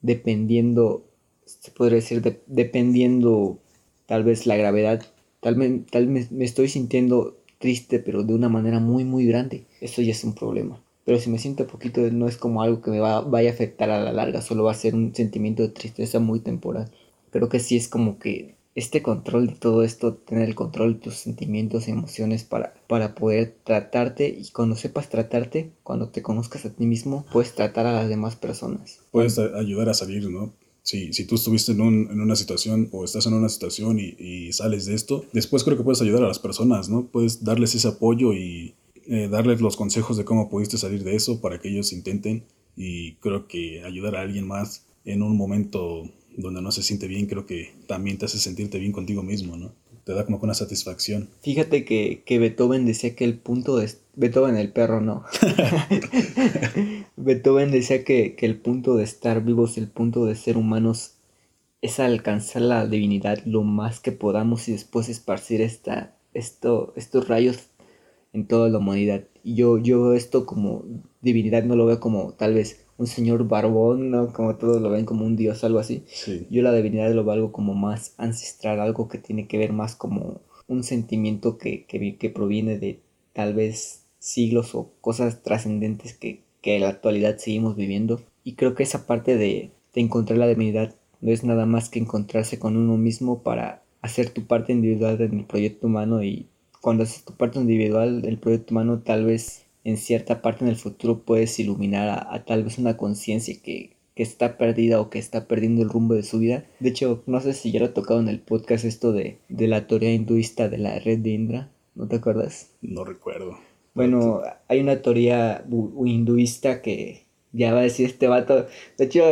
dependiendo, se podría decir, dependiendo tal vez la gravedad. Tal, vez tal me, me estoy sintiendo triste, pero de una manera muy, muy grande. Eso ya es un problema. Pero si me siento poquito, no es como algo que me va, vaya a afectar a la larga, solo va a ser un sentimiento de tristeza muy temporal. Creo que sí es como que este control de todo esto, tener el control de tus sentimientos emociones para, para poder tratarte y cuando sepas tratarte, cuando te conozcas a ti mismo, puedes tratar a las demás personas. Puedes ayudar a salir, ¿no? Si, si tú estuviste en, un, en, una situación o estás en una situación y, y, sales de esto, después creo que puedes ayudar a las personas, ¿no? Puedes darles ese apoyo y, eh, darles los consejos de cómo pudiste salir de eso para que ellos intenten y creo que ayudar a alguien más en un momento donde no se siente bien, creo que también te hace sentirte bien contigo mismo, ¿no? Te da como una satisfacción. Fíjate que, que Beethoven decía que el punto de... Beethoven el perro, no. Beethoven decía que, que el punto de estar vivos, el punto de ser humanos es alcanzar la divinidad lo más que podamos y después esparcir esta, esto, estos rayos en toda la humanidad. Y yo, yo veo esto como divinidad, no lo veo como tal vez un señor barbón, ¿no? Como todos lo ven como un dios, algo así. Yo la divinidad lo veo algo como más ancestral, algo que tiene que ver más como un sentimiento que, que, que proviene de tal vez siglos o cosas trascendentes que, que en la actualidad seguimos viviendo. Y creo que esa parte de, de encontrar la divinidad no es nada más que encontrarse con uno mismo para hacer tu parte individual en el proyecto humano y cuando haces tu parte individual del proyecto humano, tal vez en cierta parte en el futuro puedes iluminar a, tal vez una conciencia que, que está perdida o que está perdiendo el rumbo de su vida. De hecho, no sé si ya lo he tocado en el podcast esto de, de la teoría hinduista de la red de Indra. ¿No te acuerdas? No recuerdo. Bueno, hay una teoría hinduista que ya va a decir este vato. De hecho,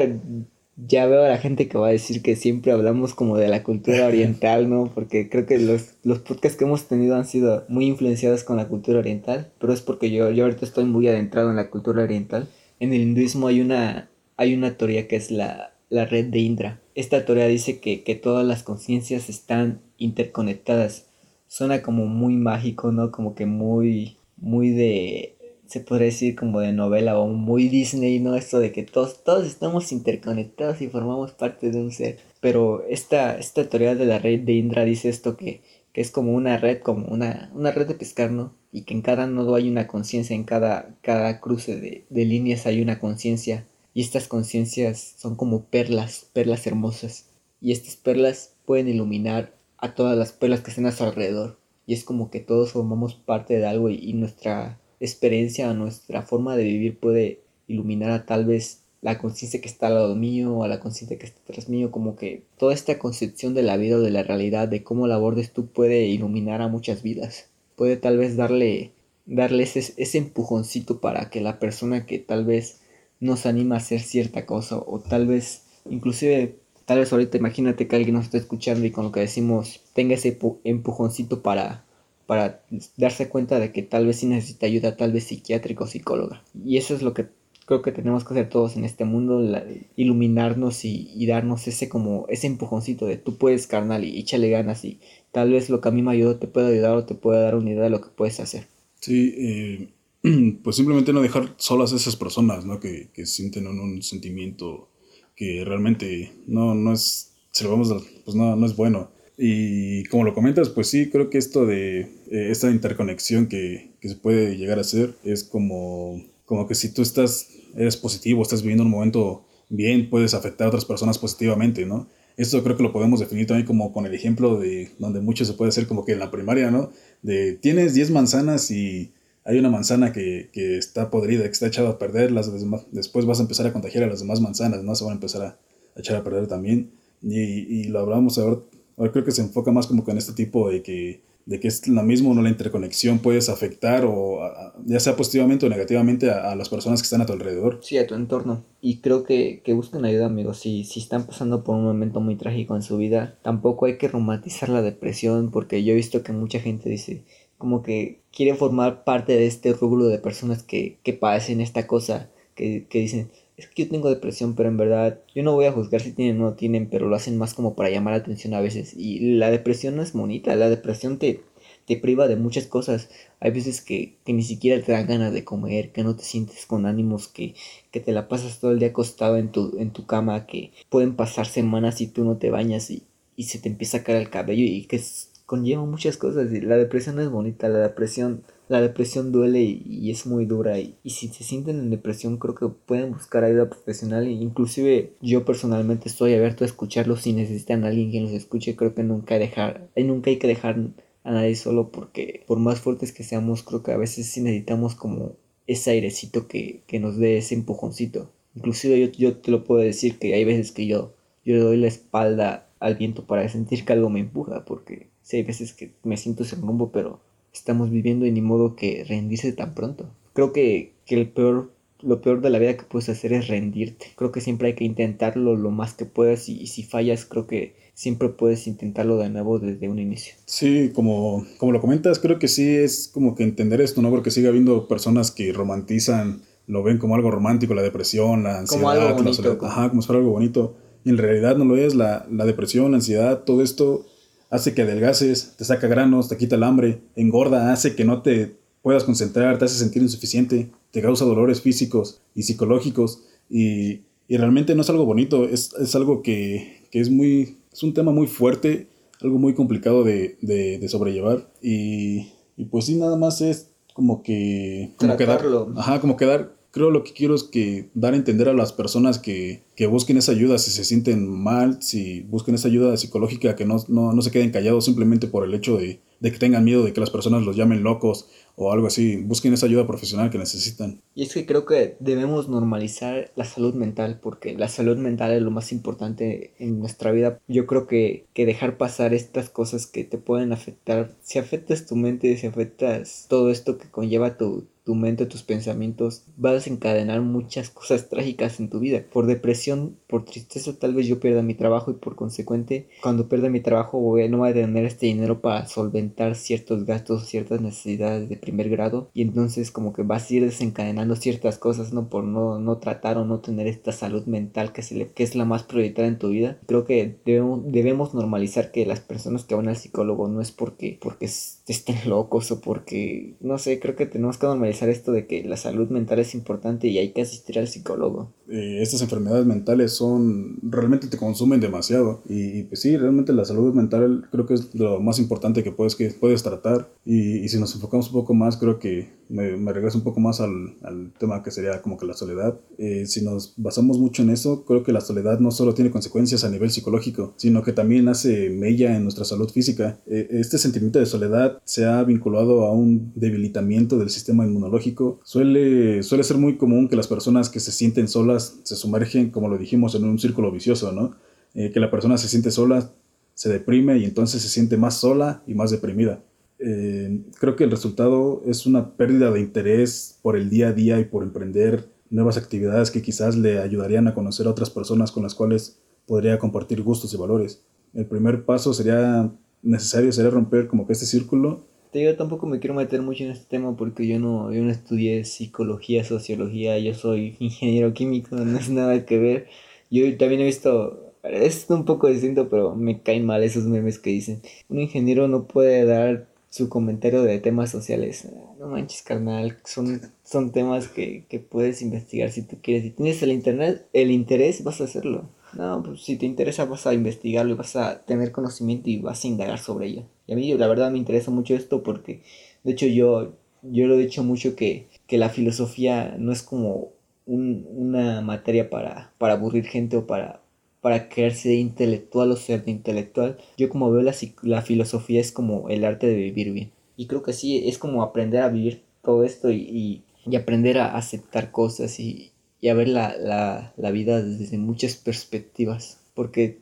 ya veo a la gente que va a decir que siempre hablamos como de la cultura oriental, ¿no? Porque creo que los, los podcasts que hemos tenido han sido muy influenciados con la cultura oriental, pero es porque yo, yo ahorita estoy muy adentrado en la cultura oriental. En el hinduismo hay una, hay una teoría que es la, la red de Indra. Esta teoría dice que, que todas las conciencias están interconectadas. Suena como muy mágico, ¿no? Como que muy, muy de se podría decir como de novela o muy Disney, ¿no? Esto de que todos, todos estamos interconectados y formamos parte de un ser. Pero esta, esta teoría de la red de Indra dice esto que, que es como una red, como una, una red de pescar, ¿no? Y que en cada nodo hay una conciencia, en cada, cada cruce de, de líneas hay una conciencia. Y estas conciencias son como perlas, perlas hermosas. Y estas perlas pueden iluminar a todas las perlas que estén a su alrededor. Y es como que todos formamos parte de algo y nuestra experiencia o nuestra forma de vivir puede iluminar a tal vez la conciencia que está al lado mío o a la conciencia que está tras mío, como que toda esta concepción de la vida o de la realidad, de cómo la abordes tú puede iluminar a muchas vidas, puede tal vez darle, darle ese, ese empujoncito para que la persona que tal vez nos anima a hacer cierta cosa o tal vez inclusive tal vez ahorita imagínate que alguien nos está escuchando y con lo que decimos tenga ese empujoncito para para darse cuenta de que tal vez sí necesita ayuda, tal vez psiquiátrico o psicóloga. Y eso es lo que creo que tenemos que hacer todos en este mundo, iluminarnos y, darnos ese como ese empujoncito de tú puedes carnal y échale ganas y tal vez lo que a mí me ayudó te puede ayudar o te puede dar una idea de lo que puedes hacer. Sí, eh, pues simplemente no dejar solas a esas personas, ¿no? Que, sienten un, sentimiento que realmente no, no es, lo vamos a, pues no es bueno. Y como lo comentas, pues sí, creo que esto de eh, esta interconexión que, que, se puede llegar a hacer es como, como que si tú estás, eres positivo, estás viviendo un momento bien, puedes afectar a otras personas positivamente, ¿no? Esto creo que lo podemos definir también como con el ejemplo de donde mucho se puede hacer como que en la primaria, ¿no? De tienes 10 manzanas y hay una manzana que, que está podrida, que está echada a perder, las después vas a empezar a contagiar a las demás manzanas, ¿no? Se van a empezar a, echar a perder también. Y, lo hablamos ahora Ahora creo que se enfoca más como en este tipo de que, de que es la misma no la interconexión puedes afectar o ya sea positivamente o negativamente a, las personas que están a tu alrededor. Sí, a tu entorno. Y creo que, que busquen ayuda, amigos. Si, si están pasando por un momento muy trágico en su vida, tampoco hay que romantizar la depresión porque yo he visto que mucha gente dice como que quiere formar parte de este rubro de personas que, que padecen esta cosa, que, que dicen, es que yo tengo depresión, pero en verdad yo no voy a juzgar si tienen o no tienen, pero lo hacen más como para llamar la atención a veces. Y la depresión no es bonita, la depresión te, te priva de muchas cosas. Hay veces que, que, ni siquiera te dan ganas de comer, que no te sientes con ánimos, que, que te la pasas todo el día acostado en tu, en tu cama, que pueden pasar semanas y tú no te bañas y, y se te empieza a caer el cabello y que conlleva muchas cosas. Y la depresión no es bonita, la depresión la depresión duele y, es muy dura. Y, si se sienten en depresión creo que pueden buscar ayuda profesional. E inclusive yo personalmente estoy abierto a escucharlos. Si necesitan a alguien que los escuche creo que nunca dejar nunca hay que dejar a nadie solo porque por más fuertes que seamos creo que a veces sí necesitamos como ese airecito que, nos dé ese empujoncito. Inclusive yo, yo te lo puedo decir que hay veces que yo yo le doy la espalda al viento para sentir que algo me empuja porque sí hay veces que me siento sin rumbo pero estamos viviendo y ni modo que rendirse tan pronto. Creo que, que el peor, lo peor de la vida que puedes hacer es rendirte. Creo que siempre hay que intentarlo lo más que puedas y, si fallas creo que siempre puedes intentarlo de nuevo desde un inicio. Sí, como, como lo comentas, creo que sí es como que entender esto, ¿no? Porque sigue habiendo personas que romantizan, lo ven como algo romántico, la depresión, la ansiedad, como algo bonito, ajá, como si fuera algo bonito. Y en realidad no lo es, la, la depresión, la ansiedad, todo esto hace que adelgaces, te saca granos, te quita el hambre, engorda, hace que no te puedas concentrar, te hace sentir insuficiente, te causa dolores físicos y psicológicos. Y, realmente no es algo bonito, es, algo que, es muy, es un tema muy fuerte, algo muy complicado de, sobrellevar. Y, pues sí, nada más es como que... Como quedar, ajá, como quedar creo lo que quiero es que dar a entender a las personas que, que busquen esa ayuda si se sienten mal, si busquen esa ayuda psicológica, que no, no, no se queden callados simplemente por el hecho de, de que tengan miedo de que las personas los llamen locos o algo así. Busquen esa ayuda profesional que necesitan. Y es que creo que debemos normalizar la salud mental porque la salud mental es lo más importante en nuestra vida. Yo creo que, que dejar pasar estas cosas que te pueden afectar, si afectas tu mente, si afectas todo esto que conlleva tu, tu mente, tus pensamientos, va a desencadenar muchas cosas trágicas en tu vida. Por depresión, por tristeza, tal vez yo pierda mi trabajo y por consecuente, cuando pierda mi trabajo, voy, no voy a tener este dinero para solventar ciertos gastos, ciertas necesidades de primer grado. Y entonces como que vas a ir desencadenando ciertas cosas, ¿no? Por no, no tratar o no tener esta salud mental que, se le, que es la más prioritaria en tu vida. Creo que debemos, debemos normalizar que las personas que van al psicólogo no es porque, porque estén locos o porque, no sé, creo que tenemos que normalizar esto de que la salud mental es importante y hay que asistir al psicólogo. Eh, estas enfermedades mentales son, realmente te consumen demasiado y, pues sí, realmente la salud mental creo que es lo más importante que puedes, que puedes tratar y, y si nos enfocamos un poco más, creo que me, me regreso un poco más al, al, tema que sería como que la soledad. Eh, si nos basamos mucho en eso, creo que la soledad no solo tiene consecuencias a nivel psicológico, sino que también hace mella en nuestra salud física. Eh, este sentimiento de soledad se ha vinculado a un debilitamiento del sistema inmunológico. Suele, suele ser muy común que las personas que se sienten solas se sumergen, como lo dijimos, en un círculo vicioso, ¿no? Eh, que la persona se siente sola, se deprime y entonces se siente más sola y más deprimida. Eh, creo que el resultado es una pérdida de interés por el día a día y por emprender nuevas actividades que quizás le ayudarían a conocer a otras personas con las cuales podría compartir gustos y valores. El primer paso sería necesario, sería romper como que este círculo. Yo tampoco me quiero meter mucho en este tema porque yo no, yo no estudié psicología, sociología, yo soy ingeniero químico, no es nada que ver. Yo también he visto, es un poco distinto, pero me caen mal esos memes que dicen, un ingeniero no puede dar su comentario de temas sociales. No manches, carnal, son, son temas que, que, puedes investigar si tú quieres. Si tienes el internet, el interés, vas a hacerlo. No, pues si te interesa vas a investigarlo y vas a tener conocimiento y vas a indagar sobre ello. Y a mí la verdad me interesa mucho esto porque, de hecho, yo, yo lo he dicho mucho que, que la filosofía no es como un, una materia para, para aburrir gente o para, para creerse intelectual o ser de intelectual. Yo como veo la, la, filosofía es como el arte de vivir bien. Y creo que sí, es como aprender a vivir todo esto y, y, aprender a aceptar cosas y, y a ver la, la, la, vida desde muchas perspectivas. Porque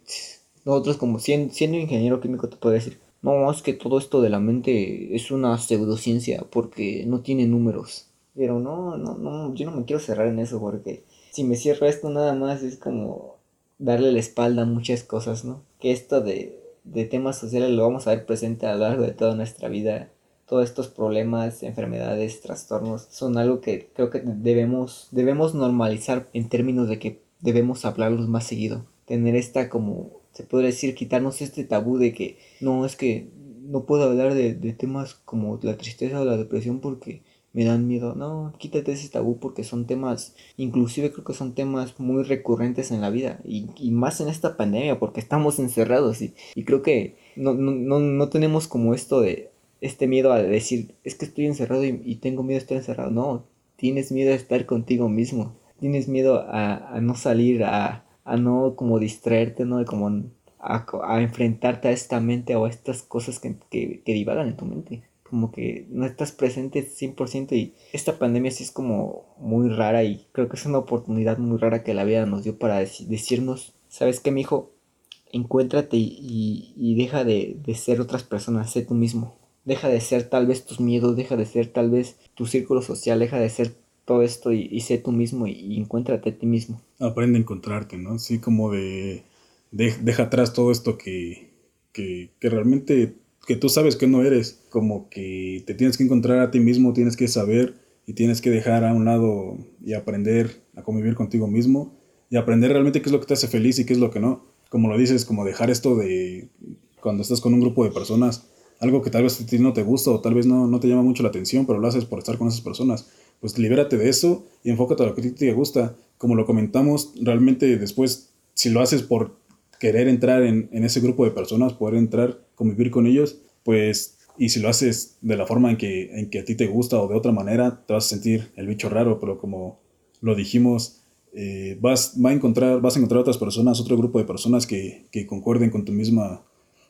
nosotros como siendo, ingeniero químico te puedo decir, no, es que todo esto de la mente es una pseudociencia porque no tiene números. Pero no, no, no, yo no me quiero cerrar en eso porque si me cierro esto nada más es como darle la espalda a muchas cosas, ¿no? Que esto de, de temas sociales lo vamos a ver presente a lo largo de toda nuestra vida. Todos estos problemas, enfermedades, trastornos son algo que creo que debemos, debemos normalizar en términos de que debemos hablarlos más seguido. Tener esta como, se puede decir, quitarnos este tabú de que no, es que no puedo hablar de, de temas como la tristeza o la depresión porque me dan miedo. No, quítate ese tabú porque son temas, inclusive creo que son temas muy recurrentes en la vida y, y más en esta pandemia porque estamos encerrados y, y creo que no, no, no, no, tenemos como esto de este miedo a decir es que estoy encerrado y, y, tengo miedo de estar encerrado. No, tienes miedo a estar contigo mismo, tienes miedo a, a no salir, a, a, no como distraerte, no como a, a, enfrentarte a esta mente o a estas cosas que, que, que divagan en tu mente como que no estás presente 100% y esta pandemia sí es como muy rara y creo que es una oportunidad muy rara que la vida nos dio para decirnos, ¿sabes qué, mi hijo? Encuéntrate y, y, deja de, de, ser otras personas, sé tú mismo. Deja de ser tal vez tus miedos, deja de ser tal vez tu círculo social, deja de ser todo esto y, sé tú mismo y, y, encuéntrate a ti mismo. Aprende a encontrarte, ¿no? Así como de, de deja atrás todo esto que, que, que realmente que tú sabes que no eres, como que te tienes que encontrar a ti mismo, tienes que saber y tienes que dejar a un lado y aprender a convivir contigo mismo y aprender realmente qué es lo que te hace feliz y qué es lo que no. Como lo dices, como dejar esto de cuando estás con un grupo de personas, algo que tal vez a ti no te gusta o tal vez no, no te llama mucho la atención, pero lo haces por estar con esas personas. Pues libérate de eso y enfócate a lo que a ti te gusta. Como lo comentamos, realmente después, si lo haces por querer entrar en, en, ese grupo de personas, poder entrar, convivir con ellos, pues, y si lo haces de la forma en que, en que a ti te gusta o de otra manera, te vas a sentir el bicho raro, pero como lo dijimos, eh, vas, va a encontrar, vas a encontrar otras personas, otro grupo de personas que, que concuerden con tu misma,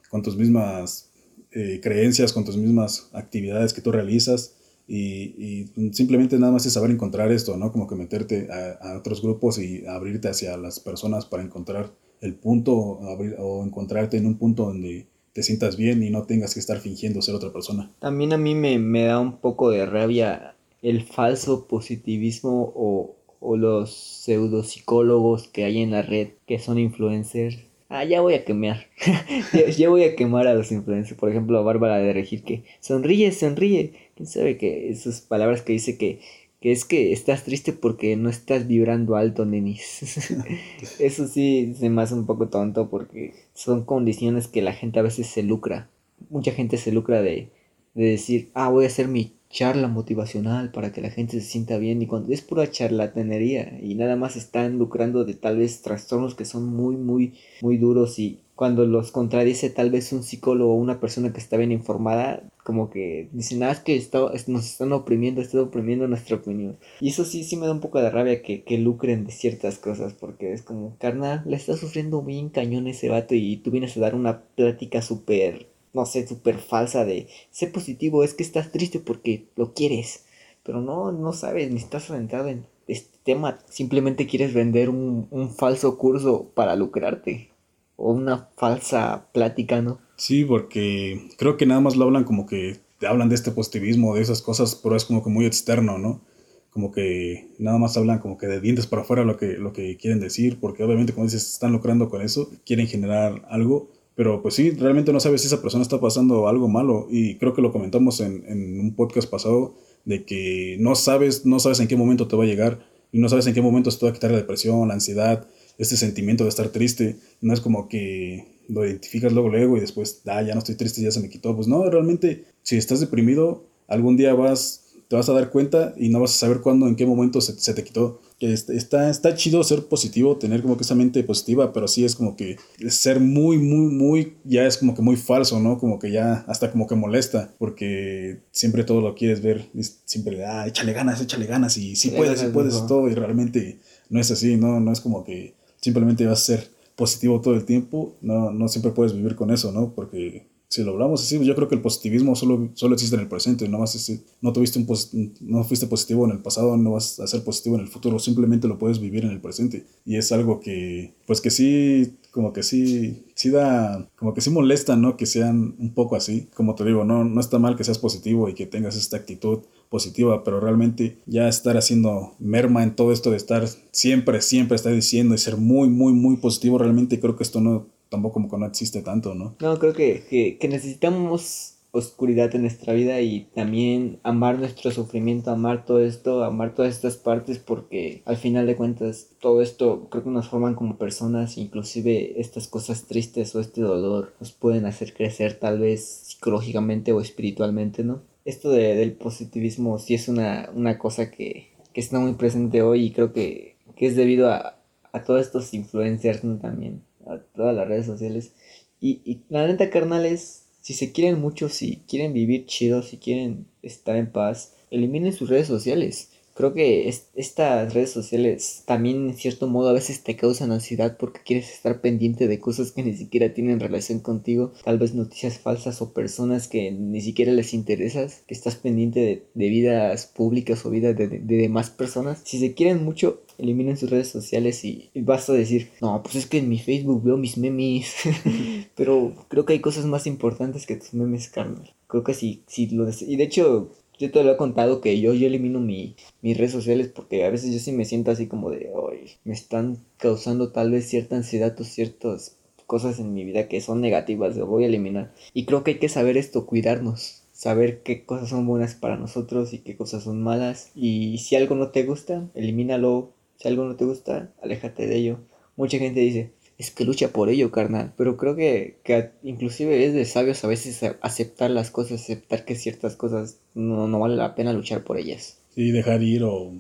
con tus mismas eh, creencias, con tus mismas actividades que tú realizas. Y, simplemente nada más es saber encontrar esto, ¿no? Como que meterte a, otros grupos y abrirte hacia las personas para encontrar el punto o encontrarte en un punto donde te sientas bien y no tengas que estar fingiendo ser otra persona. También a mí me, me da un poco de rabia el falso positivismo o, o los pseudopsicólogos que hay en la red que son influencers Ah, ya voy a quemar. ya, voy a quemar a los influencers. Por ejemplo, a Bárbara de Regir que sonríe, sonríe. ¿Quién sabe que esas palabras que dice que, que es que estás triste porque no estás vibrando alto, nenis? Eso sí se me hace un poco tonto porque son condiciones que la gente a veces se lucra. Mucha gente se lucra de, de decir, ah, voy a hacer mi charla motivacional para que la gente se sienta bien y cuando es pura charlatanería y nada más están lucrando de tal vez trastornos que son muy muy muy duros y cuando los contradice tal vez un psicólogo o una persona que está bien informada como que dicen nada es que está, nos están oprimiendo están oprimiendo nuestra opinión y eso sí sí me da un poco de rabia que, que lucren de ciertas cosas porque es como carnal le está sufriendo bien cañón ese vato y tú vienes a dar una plática súper no sé, súper falsa de sé positivo, es que estás triste porque lo quieres, pero no, no sabes, ni estás centrado en este tema, simplemente quieres vender un, un falso curso para lucrarte, o una falsa plática, ¿no? Sí, porque creo que nada más lo hablan como que te hablan de este positivismo, de esas cosas, pero es como que muy externo, ¿no? Como que nada más hablan como que de dientes para afuera lo que, lo que quieren decir, porque obviamente como dices, están lucrando con eso, quieren generar algo, pero pues sí, realmente no sabes si esa persona está pasando algo malo. Y creo que lo comentamos en, en un podcast pasado, de que no sabes, no sabes en qué momento te va a llegar y no sabes en qué momento te va a quitar la depresión, la ansiedad, este sentimiento de estar triste. No es como que lo identificas luego, luego y después, ah, ya no estoy triste, ya se me quitó. Pues no, realmente, si estás deprimido, algún día vas, te vas a dar cuenta y no vas a saber cuándo, en qué momento se, se te quitó está, está chido ser positivo, tener como que esa mente positiva, pero sí es como que ser muy, muy, muy, ya es como que muy falso, ¿no? Como que ya hasta como que molesta, porque siempre todo lo quieres ver, siempre, ah, échale ganas, échale ganas, y sí puedes, sí puedes, todo, y realmente no es así, ¿no? No es como que simplemente vas a ser positivo todo el tiempo, no, no siempre puedes vivir con eso, ¿no? Porque si lo hablamos así, yo creo que el positivismo solo, solo existe en el presente, no, vas a, no, tuviste un no fuiste positivo en el pasado, no vas a ser positivo en el futuro, simplemente lo puedes vivir en el presente. Y es algo que, pues que sí, como que sí, sí da, como que sí molesta, ¿no? Que sean un poco así. Como te digo, no, no está mal que seas positivo y que tengas esta actitud positiva, pero realmente ya estar haciendo merma en todo esto de estar siempre, siempre estar diciendo y ser muy, muy, muy positivo, realmente creo que esto no tampoco como que no existe tanto, ¿no? No, creo que, que, necesitamos oscuridad en nuestra vida y también amar nuestro sufrimiento, amar todo esto, amar todas estas partes porque al final de cuentas todo esto creo que nos forman como personas, inclusive estas cosas tristes o este dolor nos pueden hacer crecer tal vez psicológicamente o espiritualmente, ¿no? Esto de, del positivismo sí es una, una cosa que, que, está muy presente hoy y creo que, que es debido a, a todos estos influencers ¿no? también a todas las redes sociales. Y, y la neta, carnales, si se quieren mucho, si quieren vivir chido, si quieren estar en paz, eliminen sus redes sociales creo que estas redes sociales también en cierto modo a veces te causan ansiedad porque quieres estar pendiente de cosas que ni siquiera tienen relación contigo, tal vez noticias falsas o personas que ni siquiera les interesas, que estás pendiente de, vidas públicas o vidas de, demás personas. Si se quieren mucho, eliminen sus redes sociales y, basta decir, no, pues es que en mi Facebook veo mis memes, pero creo que hay cosas más importantes que tus memes, carnal. Creo que sí, sí lo... Y de hecho, yo te lo he contado que yo, yo elimino mi, mis redes sociales porque a veces yo sí me siento así como de, hoy me están causando tal vez cierta ansiedad o ciertas cosas en mi vida que son negativas, lo voy a eliminar. Y creo que hay que saber esto, cuidarnos, saber qué cosas son buenas para nosotros y qué cosas son malas. Y si algo no te gusta, elimínalo. Si algo no te gusta, aléjate de ello. Mucha gente dice, es que lucha por ello, carnal. Pero creo que, que inclusive es de sabios a veces aceptar las cosas, aceptar que ciertas cosas no, no vale la pena luchar por ellas. Sí, dejar ir o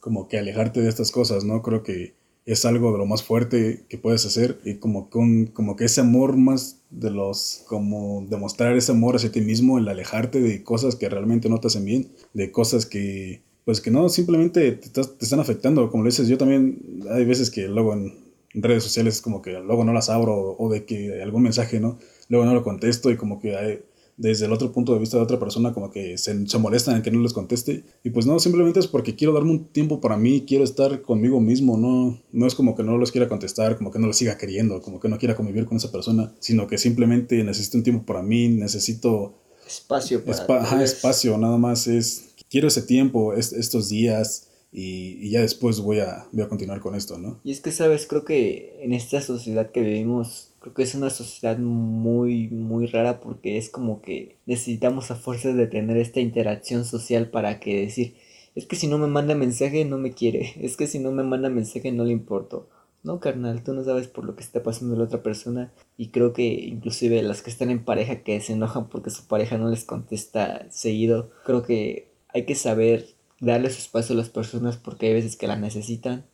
como que alejarte de estas cosas, ¿no? Creo que es algo de lo más fuerte que puedes hacer y como, con, como que ese amor más de los, como demostrar ese amor hacia ti mismo, el alejarte de cosas que realmente no te hacen bien, de cosas que, pues que no, simplemente te, están afectando, como lo dices, yo también hay veces que luego en, redes sociales como que luego no las abro o de que algún mensaje, ¿no? Luego no lo contesto y como que desde el otro punto de vista de otra persona como que se, se, molestan en que no les conteste. Y pues no, simplemente es porque quiero darme un tiempo para mí, quiero estar conmigo mismo, no, no es como que no los quiera contestar, como que no los siga queriendo, como que no quiera convivir con esa persona, sino que simplemente necesito un tiempo para mí, necesito... Espacio para... espacio, nada más es, quiero ese tiempo, estos días. Y, y, ya después voy a, voy a continuar con esto, ¿no? Y es que, sabes, creo que en esta sociedad que vivimos creo que es una sociedad muy, muy rara porque es como que necesitamos a fuerzas de tener esta interacción social para que decir, es que si no me manda mensaje no me quiere, es que si no me manda mensaje no le importo. No, carnal, tú no sabes por lo que está pasando la otra persona y creo que inclusive las que están en pareja que se enojan porque su pareja no les contesta seguido, creo que hay que saber darle su espacio a las personas porque hay veces que la necesitan.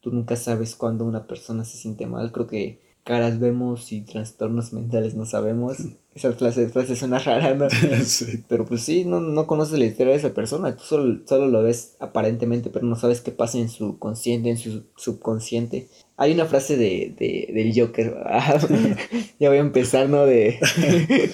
Tú nunca sabes cuándo una persona se siente mal, creo que caras vemos y trastornos mentales no sabemos. Esa frase, frase suena rara, ¿no? sí. Pero pues sí, no, no conoces la historia de esa persona, tú solo, solo lo ves aparentemente, pero no sabes qué pasa en su consciente, en su subconsciente. Hay una frase de, de del Joker, ya voy a empezar, ¿no? De...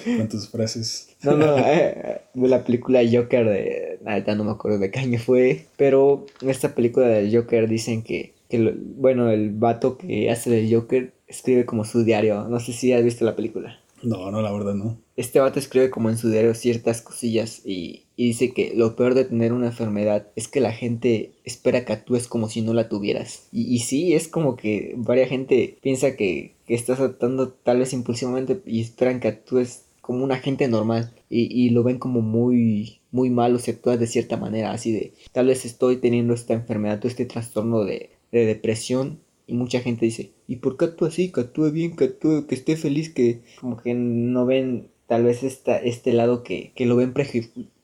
¿Cuántas frases? no, no, eh, de la película Joker de... Nada, no me acuerdo de qué año fue, pero en esta película del Joker dicen que, que bueno, el vato que hace del Joker escribe como su diario. No sé si has visto la película. No, no, la verdad no. Este vato escribe como en su diario ciertas cosillas y, y, dice que lo peor de tener una enfermedad es que la gente espera que actúes como si no la tuvieras. Y, y sí, es como que varias gente piensa que, que estás actuando tal vez impulsivamente y esperan que actúes como una gente normal y, y lo ven como muy muy malo si actúas de cierta manera, así de tal vez estoy teniendo esta enfermedad o este trastorno de, de depresión y mucha gente dice, ¿y por qué actúa así? Que actúe bien, que actúe, que esté feliz, que como que no ven tal vez esta, este lado que, que lo ven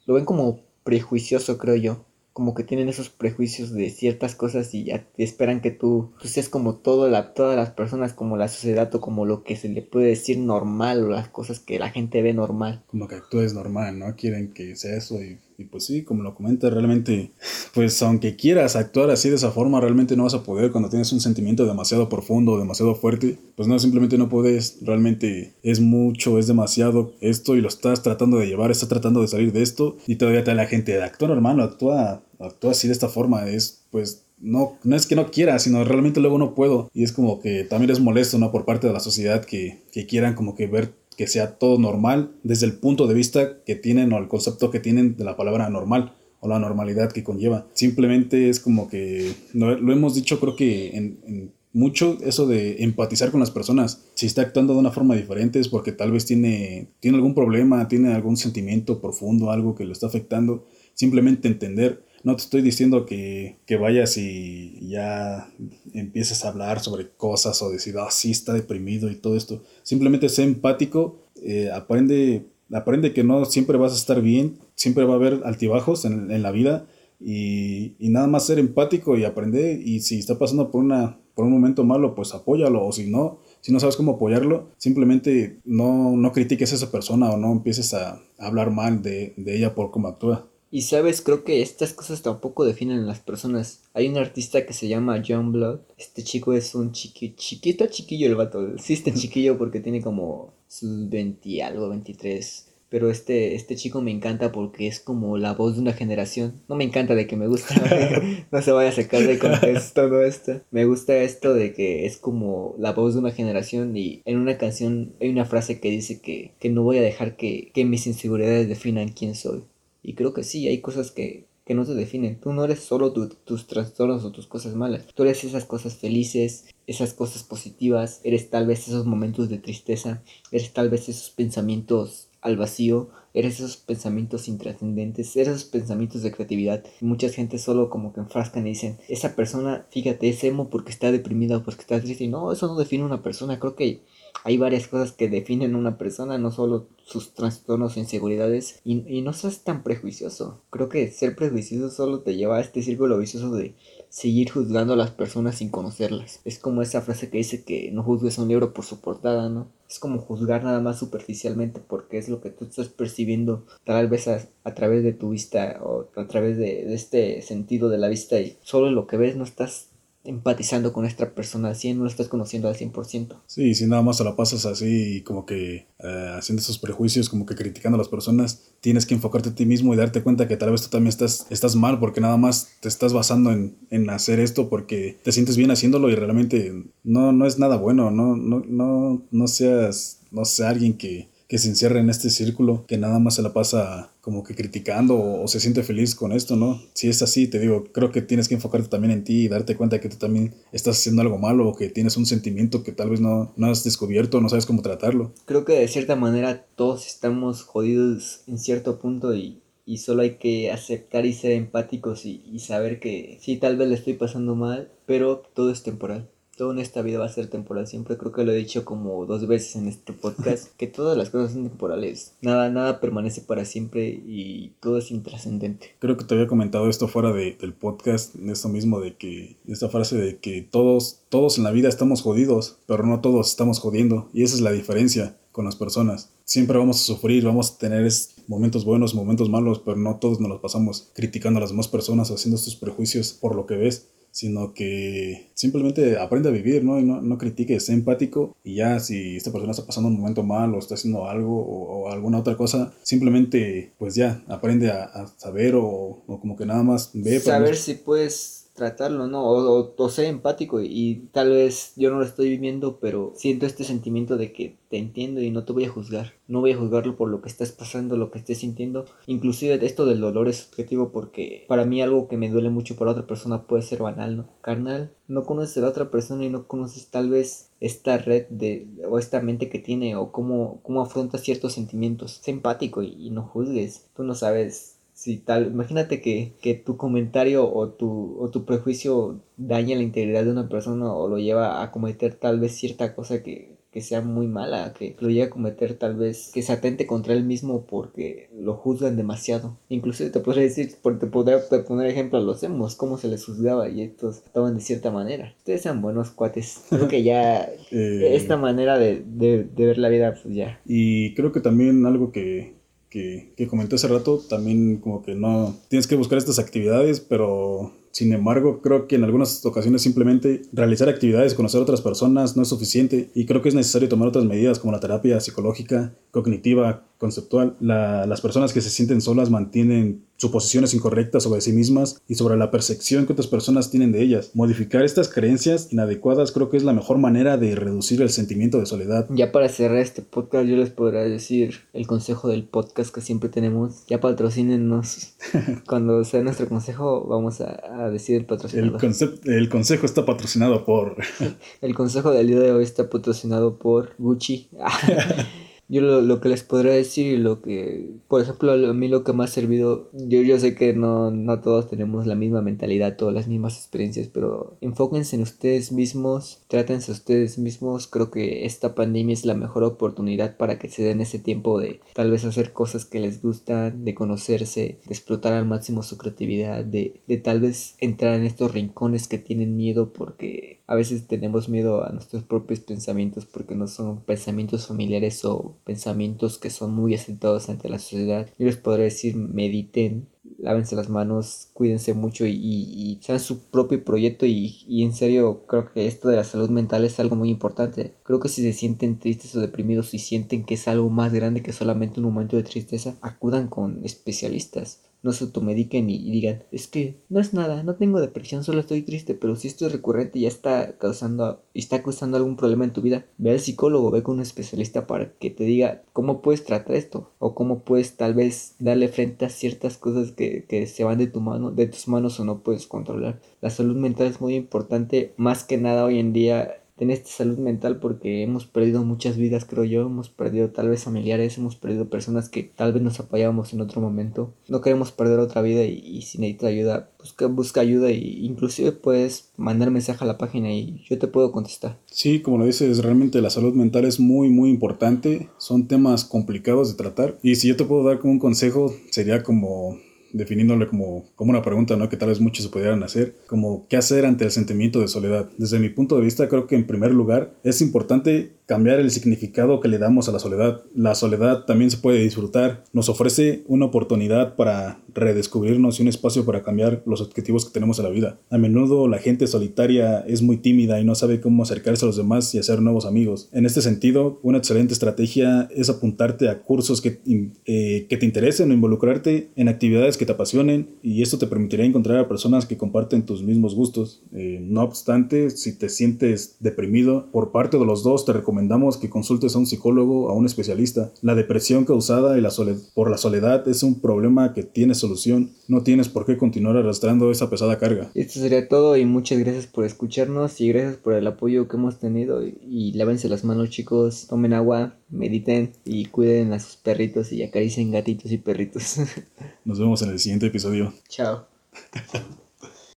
lo ven como prejuicioso, creo yo como que tienen esos prejuicios de ciertas cosas y ya te esperan que tú, tú seas como todo la, todas las personas, como la sociedad o como lo que se le puede decir normal o las cosas que la gente ve normal. Como que actúes normal, ¿no? Quieren que sea eso y, y pues sí, como lo comenta, realmente, pues aunque quieras actuar así de esa forma, realmente no vas a poder cuando tienes un sentimiento demasiado profundo, demasiado fuerte, pues no, simplemente no puedes, realmente es mucho, es demasiado esto y lo estás tratando de llevar, estás tratando de salir de esto y todavía te da la gente, actúa normal, actúa actúa así de esta forma, es pues no, no es que no quiera, sino realmente luego no puedo. Y es como que también es molesto, ¿no? Por parte de la sociedad que, que quieran como que ver que sea todo normal desde el punto de vista que tienen o el concepto que tienen de la palabra normal o la normalidad que conlleva. Simplemente es como que lo, hemos dicho creo que en, en, mucho eso de empatizar con las personas. Si está actuando de una forma diferente es porque tal vez tiene, tiene algún problema, tiene algún sentimiento profundo, algo que lo está afectando. Simplemente entender no te estoy diciendo que, que, vayas y ya empieces a hablar sobre cosas o decir, ah, sí, está deprimido y todo esto. Simplemente sé empático, eh, aprende, aprende que no siempre vas a estar bien, siempre va a haber altibajos en, en la vida y, y, nada más ser empático y aprender y si está pasando por, una, por un momento malo, pues apóyalo o si no, si no sabes cómo apoyarlo, simplemente no, no critiques a esa persona o no empieces a hablar mal de, de ella por cómo actúa. Y sabes, creo que estas cosas tampoco definen a las personas. Hay un artista que se llama John Blood. Este chico es un chiqui, chiquito, chiquillo el vato. Sí, este chiquillo porque tiene como sus 20 algo, 23. Pero este, este chico me encanta porque es como la voz de una generación. No me encanta de que me gusta. no se vaya a sacar de contexto todo esto. Me gusta esto de que es como la voz de una generación. Y en una canción hay una frase que dice que, que no voy a dejar que, que mis inseguridades definan quién soy. Y creo que sí, hay cosas que, que no te definen. Tú no eres solo tu, tus trastornos o tus cosas malas. Tú eres esas cosas felices, esas cosas positivas. Eres tal vez esos momentos de tristeza. Eres tal vez esos pensamientos al vacío. Eres esos pensamientos intrascendentes. Eres esos pensamientos de creatividad. Mucha gente solo como que enfrascan y dicen, esa persona, fíjate, es emo porque está deprimida o porque está triste. Y no, eso no define una persona. Creo que hay varias cosas que definen una persona, no solo sus trastornos o inseguridades, y, y no seas tan prejuicioso. Creo que ser prejuicioso solo te lleva a este círculo vicioso de seguir juzgando a las personas sin conocerlas. Es como esa frase que dice que no juzgues a un libro por su portada, ¿no? Es como juzgar nada más superficialmente porque es lo que tú estás percibiendo tal vez a, a través de tu vista o a través de, de, este sentido de la vista y solo lo que ves no estás empatizando con esta persona al 100, no lo estás conociendo al 100%. Sí, si nada más se la pasas así como que eh, haciendo esos prejuicios, como que criticando a las personas, tienes que enfocarte a ti mismo y darte cuenta que tal vez tú también estás, estás mal porque nada más te estás basando en, en hacer esto porque te sientes bien haciéndolo y realmente no, no es nada bueno, no, no, no, no seas, no sé, alguien que que se encierra en este círculo, que nada más se la pasa como que criticando o, se siente feliz con esto, ¿no? Si es así, te digo, creo que tienes que enfocarte también en ti y darte cuenta que tú también estás haciendo algo malo o que tienes un sentimiento que tal vez no, no has descubierto, no sabes cómo tratarlo. Creo que de cierta manera todos estamos jodidos en cierto punto y, y solo hay que aceptar y ser empáticos y, y saber que sí, tal vez le estoy pasando mal, pero todo es temporal todo en esta vida va a ser temporal. Siempre creo que lo he dicho como dos veces en este podcast, que todas las cosas son temporales. Nada, nada permanece para siempre y todo es intrascendente. Creo que te había comentado esto fuera de, del podcast, esto mismo de que, esta frase de que todos, todos en la vida estamos jodidos, pero no todos estamos jodiendo. Y esa es la diferencia con las personas. Siempre vamos a sufrir, vamos a tener momentos buenos, momentos malos, pero no todos nos los pasamos criticando a las demás personas, haciendo estos prejuicios por lo que ves sino que simplemente aprende a vivir, ¿no? Y no, no critique, sé empático y ya si esta persona está pasando un momento mal o está haciendo algo o, alguna otra cosa, simplemente pues ya aprende a, saber o, como que nada más ve. Saber si puedes tratarlo, ¿no? O, o, ser empático y, tal vez yo no lo estoy viviendo, pero siento este sentimiento de que te entiendo y no te voy a juzgar. No voy a juzgarlo por lo que estás pasando, lo que estés sintiendo. Inclusive esto del dolor es subjetivo porque para mí algo que me duele mucho para otra persona puede ser banal, ¿no? Carnal, no conoces a la otra persona y no conoces tal vez esta red de o esta mente que tiene o cómo, cómo afronta ciertos sentimientos. Sé empático y no juzgues. Tú no sabes si tal, imagínate que, que tu comentario o tu, o tu prejuicio daña la integridad de una persona o lo lleva a cometer tal vez cierta cosa que, que sea muy mala, que lo lleve a cometer tal vez, que se atente contra él mismo porque lo juzgan demasiado. Inclusive te podría decir, te podría poner ejemplo a los hemos, cómo se les juzgaba y estos estaban de cierta manera. Ustedes sean buenos cuates. Creo que ya eh, esta manera de, de, de ver la vida, pues ya. Y creo que también algo que, que, que comenté hace rato, también como que no tienes que buscar estas actividades, pero sin embargo, creo que en algunas ocasiones simplemente realizar actividades, conocer a otras personas no es suficiente y creo que es necesario tomar otras medidas como la terapia psicológica, cognitiva, conceptual. las personas que se sienten solas mantienen suposiciones incorrectas sobre sí mismas y sobre la percepción que otras personas tienen de ellas. Modificar estas creencias inadecuadas creo que es la mejor manera de reducir el sentimiento de soledad. Ya para cerrar este podcast yo les podría decir el consejo del podcast que siempre tenemos. Ya patrocínenos. Cuando sea nuestro consejo vamos a, decir el patrocinador. El, el consejo está patrocinado por... el consejo del día de hoy está patrocinado por Gucci. Yo lo, lo, que les podría decir y lo que, por ejemplo, a mí lo que me ha servido, yo, yo sé que no, no todos tenemos la misma mentalidad, todas las mismas experiencias, pero enfóquense en ustedes mismos, trátense a ustedes mismos, creo que esta pandemia es la mejor oportunidad para que se den ese tiempo de tal vez hacer cosas que les gustan, de conocerse, de explotar al máximo su creatividad, de, de tal vez entrar en estos rincones que tienen miedo porque a veces tenemos miedo a nuestros propios pensamientos porque no son pensamientos familiares o pensamientos que son muy aceptados ante la sociedad. Yo les podría decir, mediten, lávense las manos, cuídense mucho y, sean su propio proyecto y, y, en serio creo que esto de la salud mental es algo muy importante. Creo que si se sienten tristes o deprimidos y sienten que es algo más grande que solamente un momento de tristeza, acudan con especialistas no se automediquen y, digan, es que no es nada, no tengo depresión, solo estoy triste, pero si esto es recurrente y ya está causando, está causando algún problema en tu vida, ve al psicólogo, ve con un especialista para que te diga cómo puedes tratar esto o cómo puedes tal vez darle frente a ciertas cosas que, que se van de tu mano, de tus manos o no puedes controlar. La salud mental es muy importante, más que nada hoy en día en esta salud mental porque hemos perdido muchas vidas, creo yo, hemos perdido tal vez familiares, hemos perdido personas que tal vez nos apoyábamos en otro momento. No queremos perder otra vida y, si necesitas ayuda, busca, busca ayuda e inclusive puedes mandar mensaje a la página y yo te puedo contestar. Sí, como lo dices, realmente la salud mental es muy, muy importante. Son temas complicados de tratar. Y si yo te puedo dar como un consejo, sería como definiéndole como, como una pregunta, ¿no? Que tal vez muchos se pudieran hacer, como qué hacer ante el sentimiento de soledad. Desde mi punto de vista, creo que en primer lugar es importante cambiar el significado que le damos a la soledad. La soledad también se puede disfrutar, nos ofrece una oportunidad para redescubrirnos y un espacio para cambiar los objetivos que tenemos en la vida. A menudo la gente solitaria es muy tímida y no sabe cómo acercarse a los demás y hacer nuevos amigos. En este sentido, una excelente estrategia es apuntarte a cursos que, eh, que te interesen o involucrarte en actividades que te apasionen y esto te permitirá encontrar a personas que comparten tus mismos gustos. Eh, no obstante, si te sientes deprimido por parte de los dos, te recomendamos que consultes a un psicólogo a un especialista. La depresión causada y la por la soledad es un problema que tienes solución. No tienes por qué continuar arrastrando esa pesada carga. Esto sería todo y muchas gracias por escucharnos y gracias por el apoyo que hemos tenido. Y, lávense las manos chicos, tomen agua, mediten y cuiden a sus perritos y acaricien gatitos y perritos. Nos vemos en el siguiente episodio. Chao.